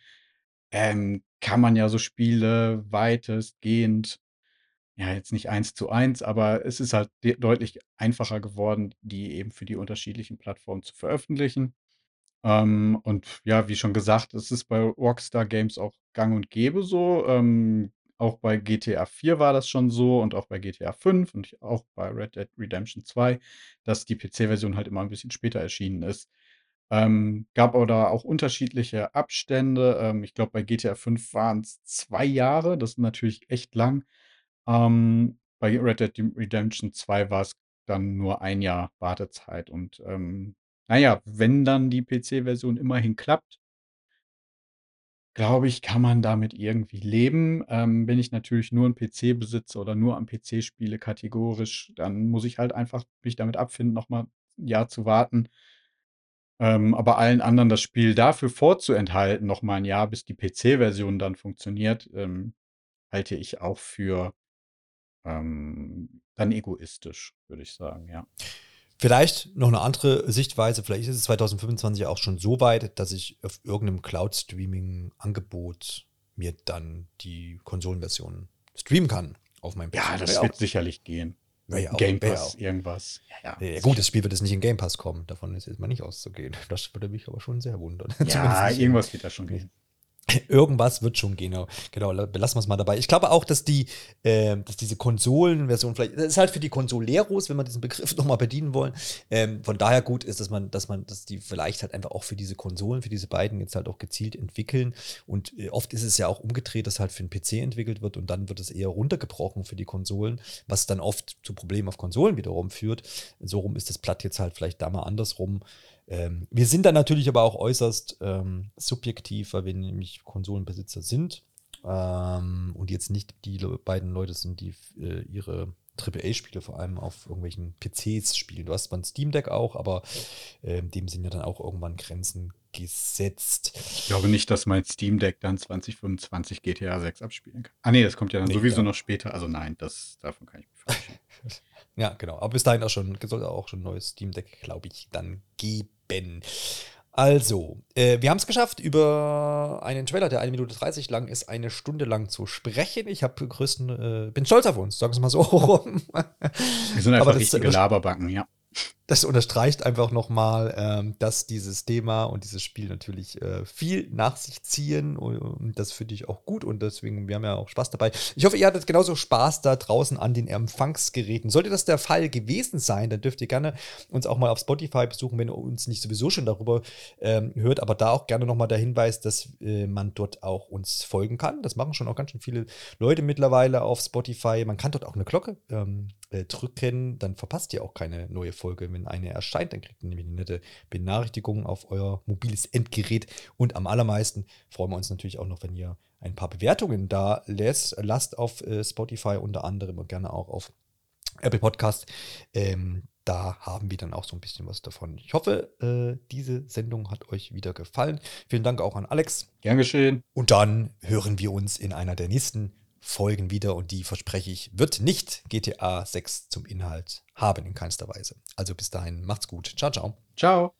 ähm, kann man ja so Spiele weitestgehend ja, jetzt nicht eins zu eins, aber es ist halt deutlich einfacher geworden, die eben für die unterschiedlichen Plattformen zu veröffentlichen. Ähm, und ja, wie schon gesagt, es ist bei Rockstar Games auch gang und gäbe so. Ähm, auch bei GTA 4 war das schon so und auch bei GTA 5 und auch bei Red Dead Redemption 2, dass die PC-Version halt immer ein bisschen später erschienen ist. Ähm, gab aber auch unterschiedliche Abstände. Ähm, ich glaube, bei GTA 5 waren es zwei Jahre. Das ist natürlich echt lang. Ähm, bei Red Dead Redemption 2 war es dann nur ein Jahr Wartezeit. Und ähm, naja, wenn dann die PC-Version immerhin klappt, glaube ich, kann man damit irgendwie leben. Ähm, wenn ich natürlich nur einen PC besitze oder nur am PC spiele, kategorisch, dann muss ich halt einfach mich damit abfinden, nochmal ein Jahr zu warten. Ähm, aber allen anderen das Spiel dafür vorzuenthalten, nochmal ein Jahr, bis die PC-Version dann funktioniert, ähm, halte ich auch für ähm, dann egoistisch, würde ich sagen, ja. Vielleicht noch eine andere Sichtweise. Vielleicht ist es 2025 auch schon so weit, dass ich auf irgendeinem Cloud-Streaming-Angebot mir dann die Konsolenversion streamen kann auf meinem PC. Ja, das wird sicherlich gehen. Ja, Game Pass, irgendwas. Ja, ja. ja, gut, das Spiel wird jetzt nicht in Game Pass kommen. Davon ist jetzt mal nicht auszugehen. Das würde mich aber schon sehr wundern. (laughs) Ja, irgendwas wird da schon gehen. (laughs) Irgendwas wird schon gehen. Genau, belassen wir es mal dabei. Ich glaube auch, dass die, äh, dass diese Konsolenversion vielleicht, das ist halt für die Konsoleros, wenn wir diesen Begriff (laughs) nochmal bedienen wollen. Ähm, von daher gut ist, dass man, dass man, dass die vielleicht halt einfach auch für diese Konsolen, für diese beiden jetzt halt auch gezielt entwickeln. Und äh, oft ist es ja auch umgedreht, dass halt für den PC entwickelt wird und dann wird es eher runtergebrochen für die Konsolen, was dann oft zu Problemen auf Konsolen wiederum führt. So rum ist das Blatt jetzt halt vielleicht da mal andersrum. Ähm, wir sind dann natürlich aber auch äußerst ähm, subjektiv, weil wir nämlich Konsolenbesitzer sind ähm, und jetzt nicht die beiden Leute sind, die äh, ihre AAA-Spiele vor allem auf irgendwelchen PCs spielen. Du hast beim Steam Deck auch, aber äh, dem sind ja dann auch irgendwann Grenzen gesetzt. Ich glaube nicht, dass mein Steam Deck dann 2025 GTA 6 abspielen kann. Ah nee, das kommt ja dann nee, sowieso ja. noch später. Also nein, das davon kann ich mir verabschieden. (laughs) ja, genau. Aber bis dahin auch schon, soll auch schon ein neues Steam Deck, glaube ich, dann geben. Also, äh, wir haben es geschafft, über einen Trailer, der eine Minute 30 lang ist, eine Stunde lang zu sprechen. Ich habe größten, äh, bin stolz auf uns, sagen wir es mal so rum. wir sind einfach richtige Laberbacken, ja das unterstreicht einfach nochmal, ähm, dass dieses Thema und dieses Spiel natürlich äh, viel nach sich ziehen. Und das finde ich auch gut und deswegen, wir haben ja auch Spaß dabei. Ich hoffe, ihr hattet genauso Spaß da draußen an den Empfangsgeräten. Sollte das der Fall gewesen sein, dann dürft ihr gerne uns auch mal auf Spotify besuchen, wenn ihr uns nicht sowieso schon darüber ähm, hört. Aber da auch gerne nochmal der Hinweis, dass äh, man dort auch uns folgen kann. Das machen schon auch ganz schön viele Leute mittlerweile auf Spotify. Man kann dort auch eine Glocke ähm, äh, drücken, dann verpasst ihr auch keine neue Folge. Wenn eine erscheint, dann kriegt ihr nämlich eine nette Benachrichtigung auf euer mobiles Endgerät. Und am allermeisten freuen wir uns natürlich auch noch, wenn ihr ein paar Bewertungen da lässt, lasst auf äh, Spotify unter anderem und gerne auch auf Apple Podcast. Ähm, da haben wir dann auch so ein bisschen was davon. Ich hoffe, äh, diese Sendung hat euch wieder gefallen. Vielen Dank auch an Alex. Gern geschehen. Und dann hören wir uns in einer der nächsten Folgen wieder und die verspreche ich, wird nicht GTA 6 zum Inhalt haben in keinster Weise. Also bis dahin, macht's gut. Ciao, ciao. Ciao.